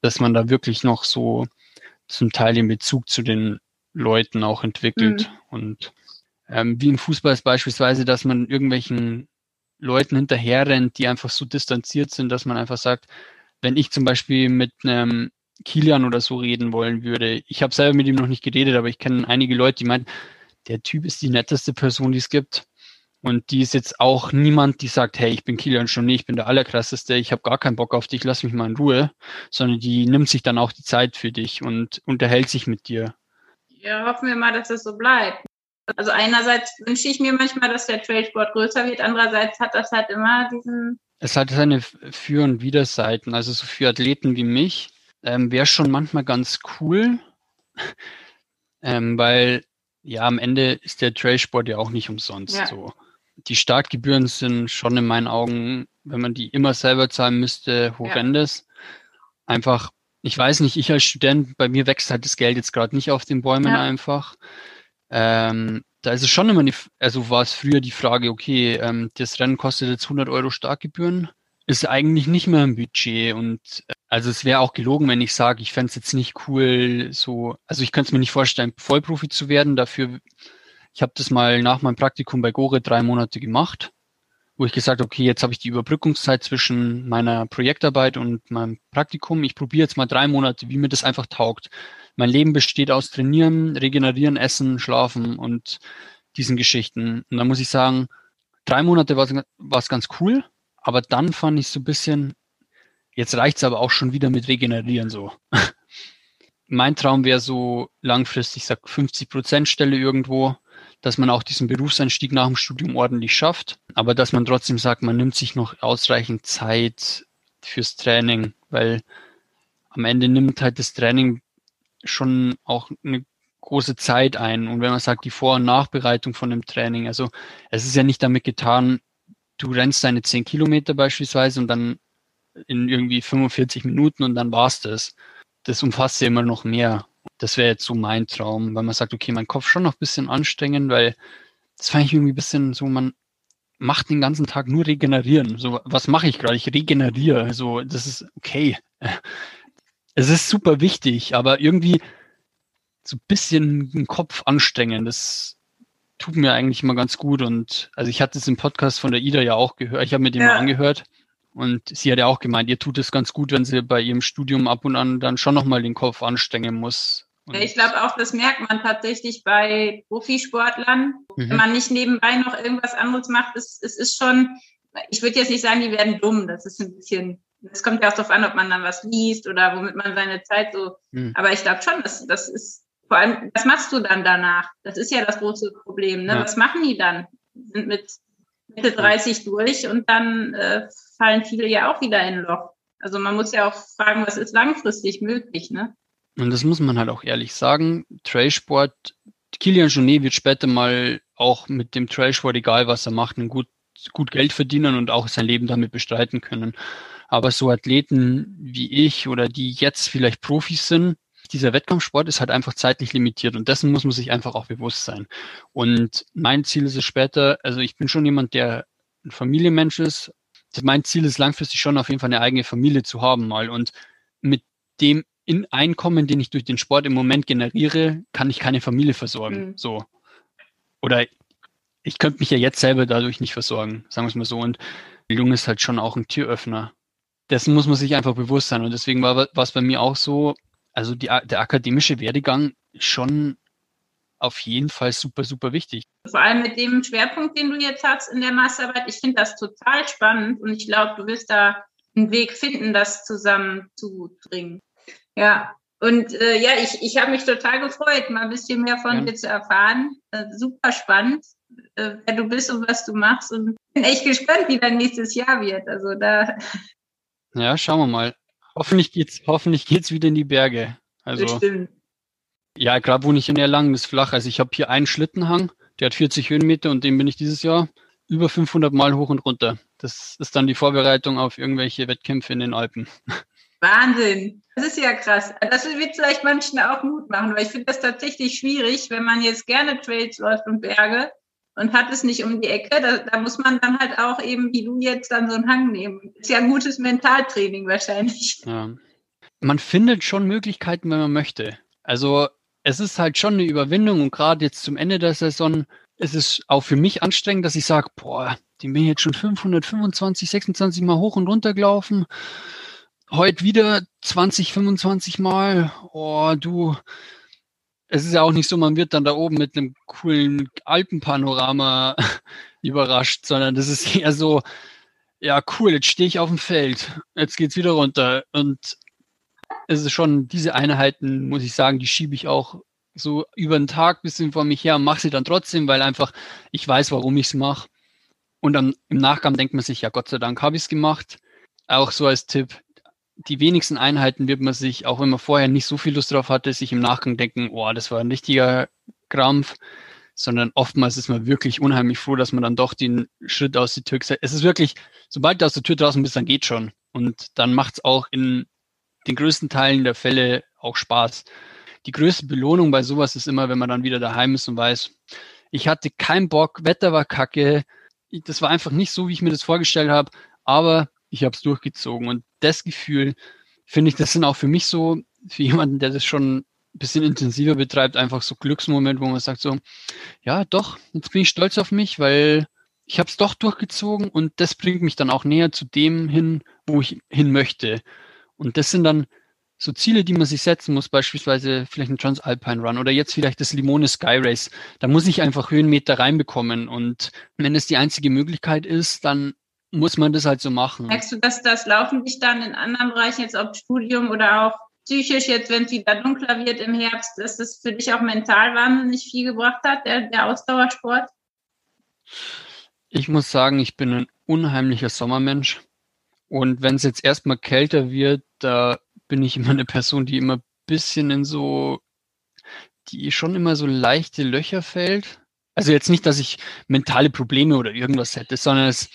dass man da wirklich noch so zum Teil den Bezug zu den Leuten auch entwickelt. Mhm. Und ähm, wie im Fußball ist beispielsweise, dass man irgendwelchen Leuten hinterherrennt, die einfach so distanziert sind, dass man einfach sagt, wenn ich zum Beispiel mit einem Kilian oder so reden wollen würde, ich habe selber mit ihm noch nicht geredet, aber ich kenne einige Leute, die meinen, der Typ ist die netteste Person, die es gibt. Und die ist jetzt auch niemand, die sagt, hey, ich bin Kilian schon nicht, ich bin der Allerkrasseste, ich habe gar keinen Bock auf dich, lass mich mal in Ruhe, sondern die nimmt sich dann auch die Zeit für dich und unterhält sich mit dir. Ja, hoffen wir mal, dass das so bleibt. Also einerseits wünsche ich mir manchmal, dass der Trailsport größer wird, andererseits hat das halt immer diesen... Es hat seine Für- und Widerseiten. Also so für Athleten wie mich ähm, wäre schon manchmal ganz cool, ähm, weil ja, am Ende ist der Trailsport ja auch nicht umsonst ja. so. Die Startgebühren sind schon in meinen Augen, wenn man die immer selber zahlen müsste, horrendes. Ja. Einfach ich weiß nicht, ich als Student, bei mir wächst halt das Geld jetzt gerade nicht auf den Bäumen ja. einfach. Ähm, da ist es schon immer, die, also war es früher die Frage, okay, ähm, das Rennen kostet jetzt 100 Euro Startgebühren, ist eigentlich nicht mehr im Budget und äh, also es wäre auch gelogen, wenn ich sage, ich fände es jetzt nicht cool, so, also ich könnte es mir nicht vorstellen, Vollprofi zu werden. Dafür, ich habe das mal nach meinem Praktikum bei Gore drei Monate gemacht wo ich gesagt habe, okay, jetzt habe ich die Überbrückungszeit zwischen meiner Projektarbeit und meinem Praktikum. Ich probiere jetzt mal drei Monate, wie mir das einfach taugt. Mein Leben besteht aus Trainieren, Regenerieren, Essen, Schlafen und diesen Geschichten. Und da muss ich sagen, drei Monate war es ganz cool, aber dann fand ich so ein bisschen, jetzt reicht es aber auch schon wieder mit Regenerieren so. mein Traum wäre so langfristig, ich sag 50 Prozent Stelle irgendwo dass man auch diesen Berufseinstieg nach dem Studium ordentlich schafft, aber dass man trotzdem sagt, man nimmt sich noch ausreichend Zeit fürs Training, weil am Ende nimmt halt das Training schon auch eine große Zeit ein. Und wenn man sagt, die Vor- und Nachbereitung von dem Training, also es ist ja nicht damit getan, du rennst deine 10 Kilometer beispielsweise und dann in irgendwie 45 Minuten und dann war's das. Das umfasst ja immer noch mehr. Das wäre jetzt so mein Traum, weil man sagt, okay, mein Kopf schon noch ein bisschen anstrengen, weil das fand ich irgendwie ein bisschen so, man macht den ganzen Tag nur regenerieren. So, was mache ich gerade? Ich regeneriere. So, das ist okay. Es ist super wichtig, aber irgendwie so ein bisschen den Kopf anstrengen, das tut mir eigentlich immer ganz gut. Und also ich hatte es im Podcast von der Ida ja auch gehört, ich habe mir den ja. mal angehört. Und sie hat ja auch gemeint, ihr tut es ganz gut, wenn sie bei ihrem Studium ab und an dann schon nochmal den Kopf anstrengen muss. Und ich glaube auch, das merkt man tatsächlich bei Profisportlern. Mhm. Wenn man nicht nebenbei noch irgendwas anderes macht, es, es ist schon, ich würde jetzt nicht sagen, die werden dumm. Das ist ein bisschen, das kommt ja auch darauf an, ob man dann was liest oder womit man seine Zeit so. Mhm. Aber ich glaube schon, das, das ist, vor allem, was machst du dann danach? Das ist ja das große Problem. Ne? Ja. Was machen die dann? Sind mit Mitte 30 durch und dann äh, fallen viele ja auch wieder in ein Loch. Also man muss ja auch fragen, was ist langfristig möglich, ne? Und das muss man halt auch ehrlich sagen. Trailsport, Kilian Jonet wird später mal auch mit dem Trailsport, egal was er macht, ein gut, gut Geld verdienen und auch sein Leben damit bestreiten können. Aber so Athleten wie ich oder die jetzt vielleicht Profis sind, dieser Wettkampfsport ist halt einfach zeitlich limitiert und dessen muss man sich einfach auch bewusst sein. Und mein Ziel ist es später, also ich bin schon jemand, der ein Familienmensch ist. Mein Ziel ist langfristig schon auf jeden Fall eine eigene Familie zu haben mal und mit dem in Einkommen, den ich durch den Sport im Moment generiere, kann ich keine Familie versorgen. Mhm. So. Oder ich könnte mich ja jetzt selber dadurch nicht versorgen, sagen wir es mal so. Und Bildung ist halt schon auch ein Türöffner. Dessen muss man sich einfach bewusst sein. Und deswegen war es bei mir auch so, also die, der akademische Werdegang schon auf jeden Fall super, super wichtig. Vor allem mit dem Schwerpunkt, den du jetzt hast in der Masterarbeit, ich finde das total spannend und ich glaube, du wirst da einen Weg finden, das zusammenzubringen. Ja, und äh, ja, ich, ich habe mich total gefreut, mal ein bisschen mehr von ja. dir zu erfahren. Äh, super spannend, äh, wer du bist und was du machst. Und bin echt gespannt, wie dein nächstes Jahr wird. Also da. Ja, schauen wir mal. Hoffentlich geht's, hoffentlich geht's wieder in die Berge. Also, Bestimmt. Ja, gerade wohne ich in Erlangen, ist flach. Also ich habe hier einen Schlittenhang, der hat 40 Höhenmeter und den bin ich dieses Jahr über 500 Mal hoch und runter. Das ist dann die Vorbereitung auf irgendwelche Wettkämpfe in den Alpen. Wahnsinn. Das ist ja krass. Das wird vielleicht manchen auch Mut machen, weil ich finde das tatsächlich schwierig, wenn man jetzt gerne Trails läuft und Berge und hat es nicht um die Ecke. Da, da muss man dann halt auch eben, wie du jetzt, dann so einen Hang nehmen. Ist ja ein gutes Mentaltraining wahrscheinlich. Ja. Man findet schon Möglichkeiten, wenn man möchte. Also es ist halt schon eine Überwindung und gerade jetzt zum Ende der Saison ist es auch für mich anstrengend, dass ich sage, boah, die bin jetzt schon 525, 26 Mal hoch und runter gelaufen. Heute wieder 20, 25 Mal. Oh, du. Es ist ja auch nicht so, man wird dann da oben mit einem coolen Alpenpanorama überrascht, sondern das ist eher so, ja, cool, jetzt stehe ich auf dem Feld, jetzt geht's wieder runter. Und es ist schon, diese Einheiten, muss ich sagen, die schiebe ich auch so über den Tag bisschen vor mich her und mache sie dann trotzdem, weil einfach ich weiß, warum ich es mache. Und dann im Nachgang denkt man sich, ja, Gott sei Dank habe ich es gemacht. Auch so als Tipp, die wenigsten Einheiten wird man sich, auch wenn man vorher nicht so viel Lust drauf hatte, sich im Nachgang denken, oh, das war ein richtiger Krampf, sondern oftmals ist man wirklich unheimlich froh, dass man dann doch den Schritt aus der Tür Es ist wirklich, sobald du aus der Tür draußen bist, dann geht schon. Und dann macht es auch in den größten Teilen der Fälle auch Spaß. Die größte Belohnung bei sowas ist immer, wenn man dann wieder daheim ist und weiß, ich hatte keinen Bock, Wetter war kacke, das war einfach nicht so, wie ich mir das vorgestellt habe, aber ich habe es durchgezogen. Und das Gefühl, finde ich, das sind auch für mich so, für jemanden, der das schon ein bisschen intensiver betreibt, einfach so Glücksmoment, wo man sagt so, ja, doch, jetzt bin ich stolz auf mich, weil ich habe es doch durchgezogen und das bringt mich dann auch näher zu dem hin, wo ich hin möchte. Und das sind dann so Ziele, die man sich setzen muss, beispielsweise vielleicht ein Transalpine Run oder jetzt vielleicht das Limone Sky Race. Da muss ich einfach Höhenmeter reinbekommen. Und wenn es die einzige Möglichkeit ist, dann muss man das halt so machen. Merkst du, dass das Laufen dich dann in anderen Bereichen, jetzt ob Studium oder auch psychisch, jetzt wenn es wieder dunkler wird im Herbst, dass das für dich auch mental wahnsinnig viel gebracht hat, der, der Ausdauersport? Ich muss sagen, ich bin ein unheimlicher Sommermensch. Und wenn es jetzt erstmal kälter wird, da bin ich immer eine Person, die immer ein bisschen in so, die schon immer so leichte Löcher fällt. Also jetzt nicht, dass ich mentale Probleme oder irgendwas hätte, sondern es,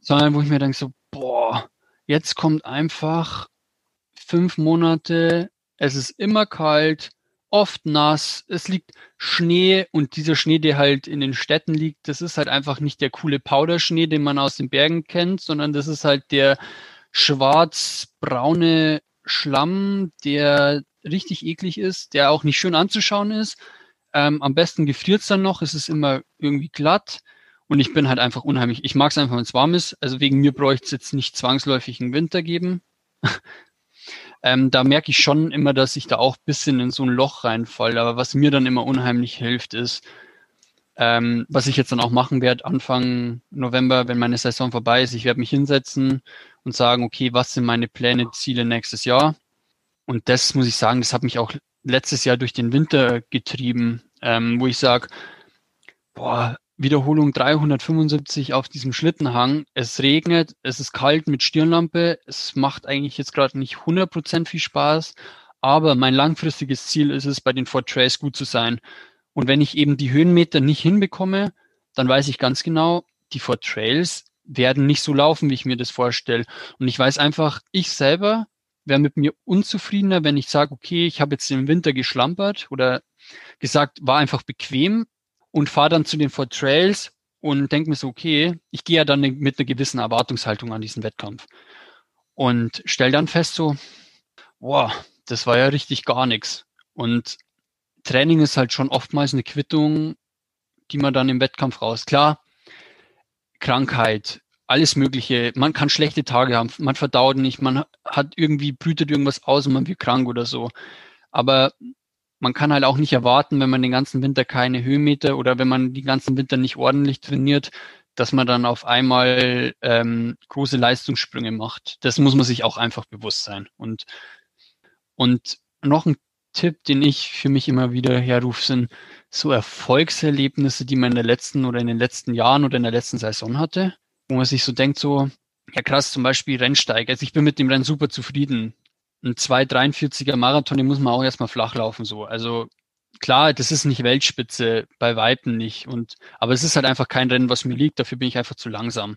sondern wo ich mir denke so, boah, jetzt kommt einfach fünf Monate, es ist immer kalt, oft nass, es liegt Schnee und dieser Schnee, der halt in den Städten liegt, das ist halt einfach nicht der coole Powderschnee, den man aus den Bergen kennt, sondern das ist halt der schwarz-braune Schlamm, der richtig eklig ist, der auch nicht schön anzuschauen ist. Ähm, am besten gefriert es dann noch, es ist immer irgendwie glatt. Und ich bin halt einfach unheimlich. Ich mag es einfach, wenn es warm ist. Also wegen mir bräuchte es jetzt nicht zwangsläufig einen Winter geben. ähm, da merke ich schon immer, dass ich da auch bisschen in so ein Loch reinfalle. Aber was mir dann immer unheimlich hilft, ist, ähm, was ich jetzt dann auch machen werde, Anfang November, wenn meine Saison vorbei ist, ich werde mich hinsetzen und sagen, okay, was sind meine Pläne, Ziele nächstes Jahr? Und das muss ich sagen, das hat mich auch letztes Jahr durch den Winter getrieben, ähm, wo ich sage, boah, Wiederholung 375 auf diesem Schlittenhang. Es regnet, es ist kalt mit Stirnlampe. Es macht eigentlich jetzt gerade nicht 100% viel Spaß, aber mein langfristiges Ziel ist es, bei den Fort Trails gut zu sein. Und wenn ich eben die Höhenmeter nicht hinbekomme, dann weiß ich ganz genau, die Fort Trails werden nicht so laufen, wie ich mir das vorstelle. Und ich weiß einfach, ich selber wäre mit mir unzufriedener, wenn ich sage, okay, ich habe jetzt im Winter geschlampert oder gesagt, war einfach bequem und fahre dann zu den Fort Trails und denke mir so, okay, ich gehe ja dann mit einer gewissen Erwartungshaltung an diesen Wettkampf und stelle dann fest so, boah, das war ja richtig gar nichts. Und Training ist halt schon oftmals eine Quittung, die man dann im Wettkampf raus. Klar, Krankheit, alles Mögliche. Man kann schlechte Tage haben, man verdaut nicht, man hat irgendwie, brütet irgendwas aus und man wird krank oder so. Aber man kann halt auch nicht erwarten, wenn man den ganzen Winter keine Höhenmeter oder wenn man den ganzen Winter nicht ordentlich trainiert, dass man dann auf einmal ähm, große Leistungssprünge macht. Das muss man sich auch einfach bewusst sein. Und, und noch ein Tipp, den ich für mich immer wieder herrufe, sind so Erfolgserlebnisse, die man in der letzten oder in den letzten Jahren oder in der letzten Saison hatte, wo man sich so denkt, so, ja krass, zum Beispiel Rennsteig. Also ich bin mit dem Rennen super zufrieden ein 2,43er Marathon, den muss man auch erstmal flach laufen, so. Also klar, das ist nicht Weltspitze, bei Weitem nicht. Und, aber es ist halt einfach kein Rennen, was mir liegt, dafür bin ich einfach zu langsam.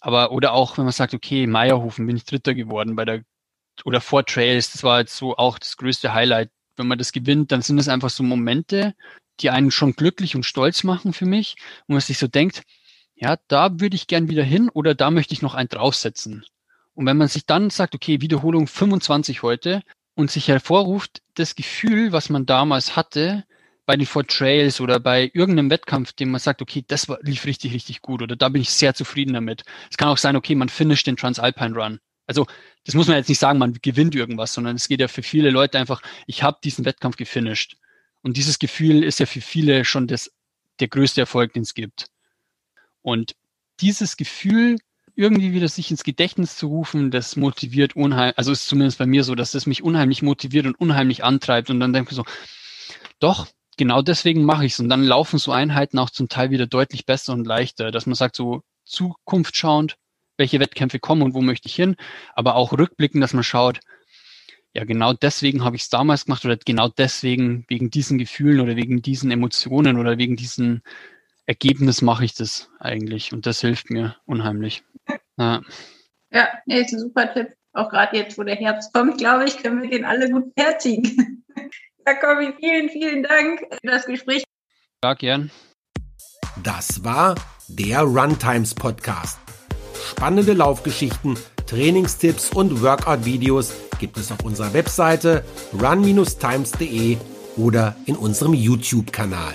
Aber, oder auch, wenn man sagt, okay, Meierhofen bin ich Dritter geworden bei der, oder vor Trails, das war jetzt so auch das größte Highlight. Wenn man das gewinnt, dann sind es einfach so Momente, die einen schon glücklich und stolz machen für mich, wo man sich so denkt, ja, da würde ich gern wieder hin oder da möchte ich noch einen draufsetzen. Und wenn man sich dann sagt, okay, Wiederholung 25 heute und sich hervorruft, das Gefühl, was man damals hatte, bei den Four Trails oder bei irgendeinem Wettkampf, dem man sagt, okay, das war, lief richtig, richtig gut oder da bin ich sehr zufrieden damit. Es kann auch sein, okay, man finisht den Transalpine Run. Also das muss man jetzt nicht sagen, man gewinnt irgendwas, sondern es geht ja für viele Leute einfach, ich habe diesen Wettkampf gefinisht. Und dieses Gefühl ist ja für viele schon das, der größte Erfolg, den es gibt. Und dieses Gefühl irgendwie wieder sich ins Gedächtnis zu rufen, das motiviert unheimlich, also ist zumindest bei mir so, dass das mich unheimlich motiviert und unheimlich antreibt und dann denke ich so, doch, genau deswegen mache ich es und dann laufen so Einheiten auch zum Teil wieder deutlich besser und leichter, dass man sagt so Zukunft schauend, welche Wettkämpfe kommen und wo möchte ich hin, aber auch rückblickend, dass man schaut, ja, genau deswegen habe ich es damals gemacht oder genau deswegen, wegen diesen Gefühlen oder wegen diesen Emotionen oder wegen diesen Ergebnis mache ich das eigentlich und das hilft mir unheimlich. Ja, ja nee, ist ein super Tipp. Auch gerade jetzt, wo der Herbst kommt, glaube ich, können wir den alle gut fertigen. ja, Kobi, vielen, vielen Dank für das Gespräch. Ja, gern. Das war der Runtimes Podcast. Spannende Laufgeschichten, Trainingstipps und Workout-Videos gibt es auf unserer Webseite run-times.de oder in unserem YouTube-Kanal.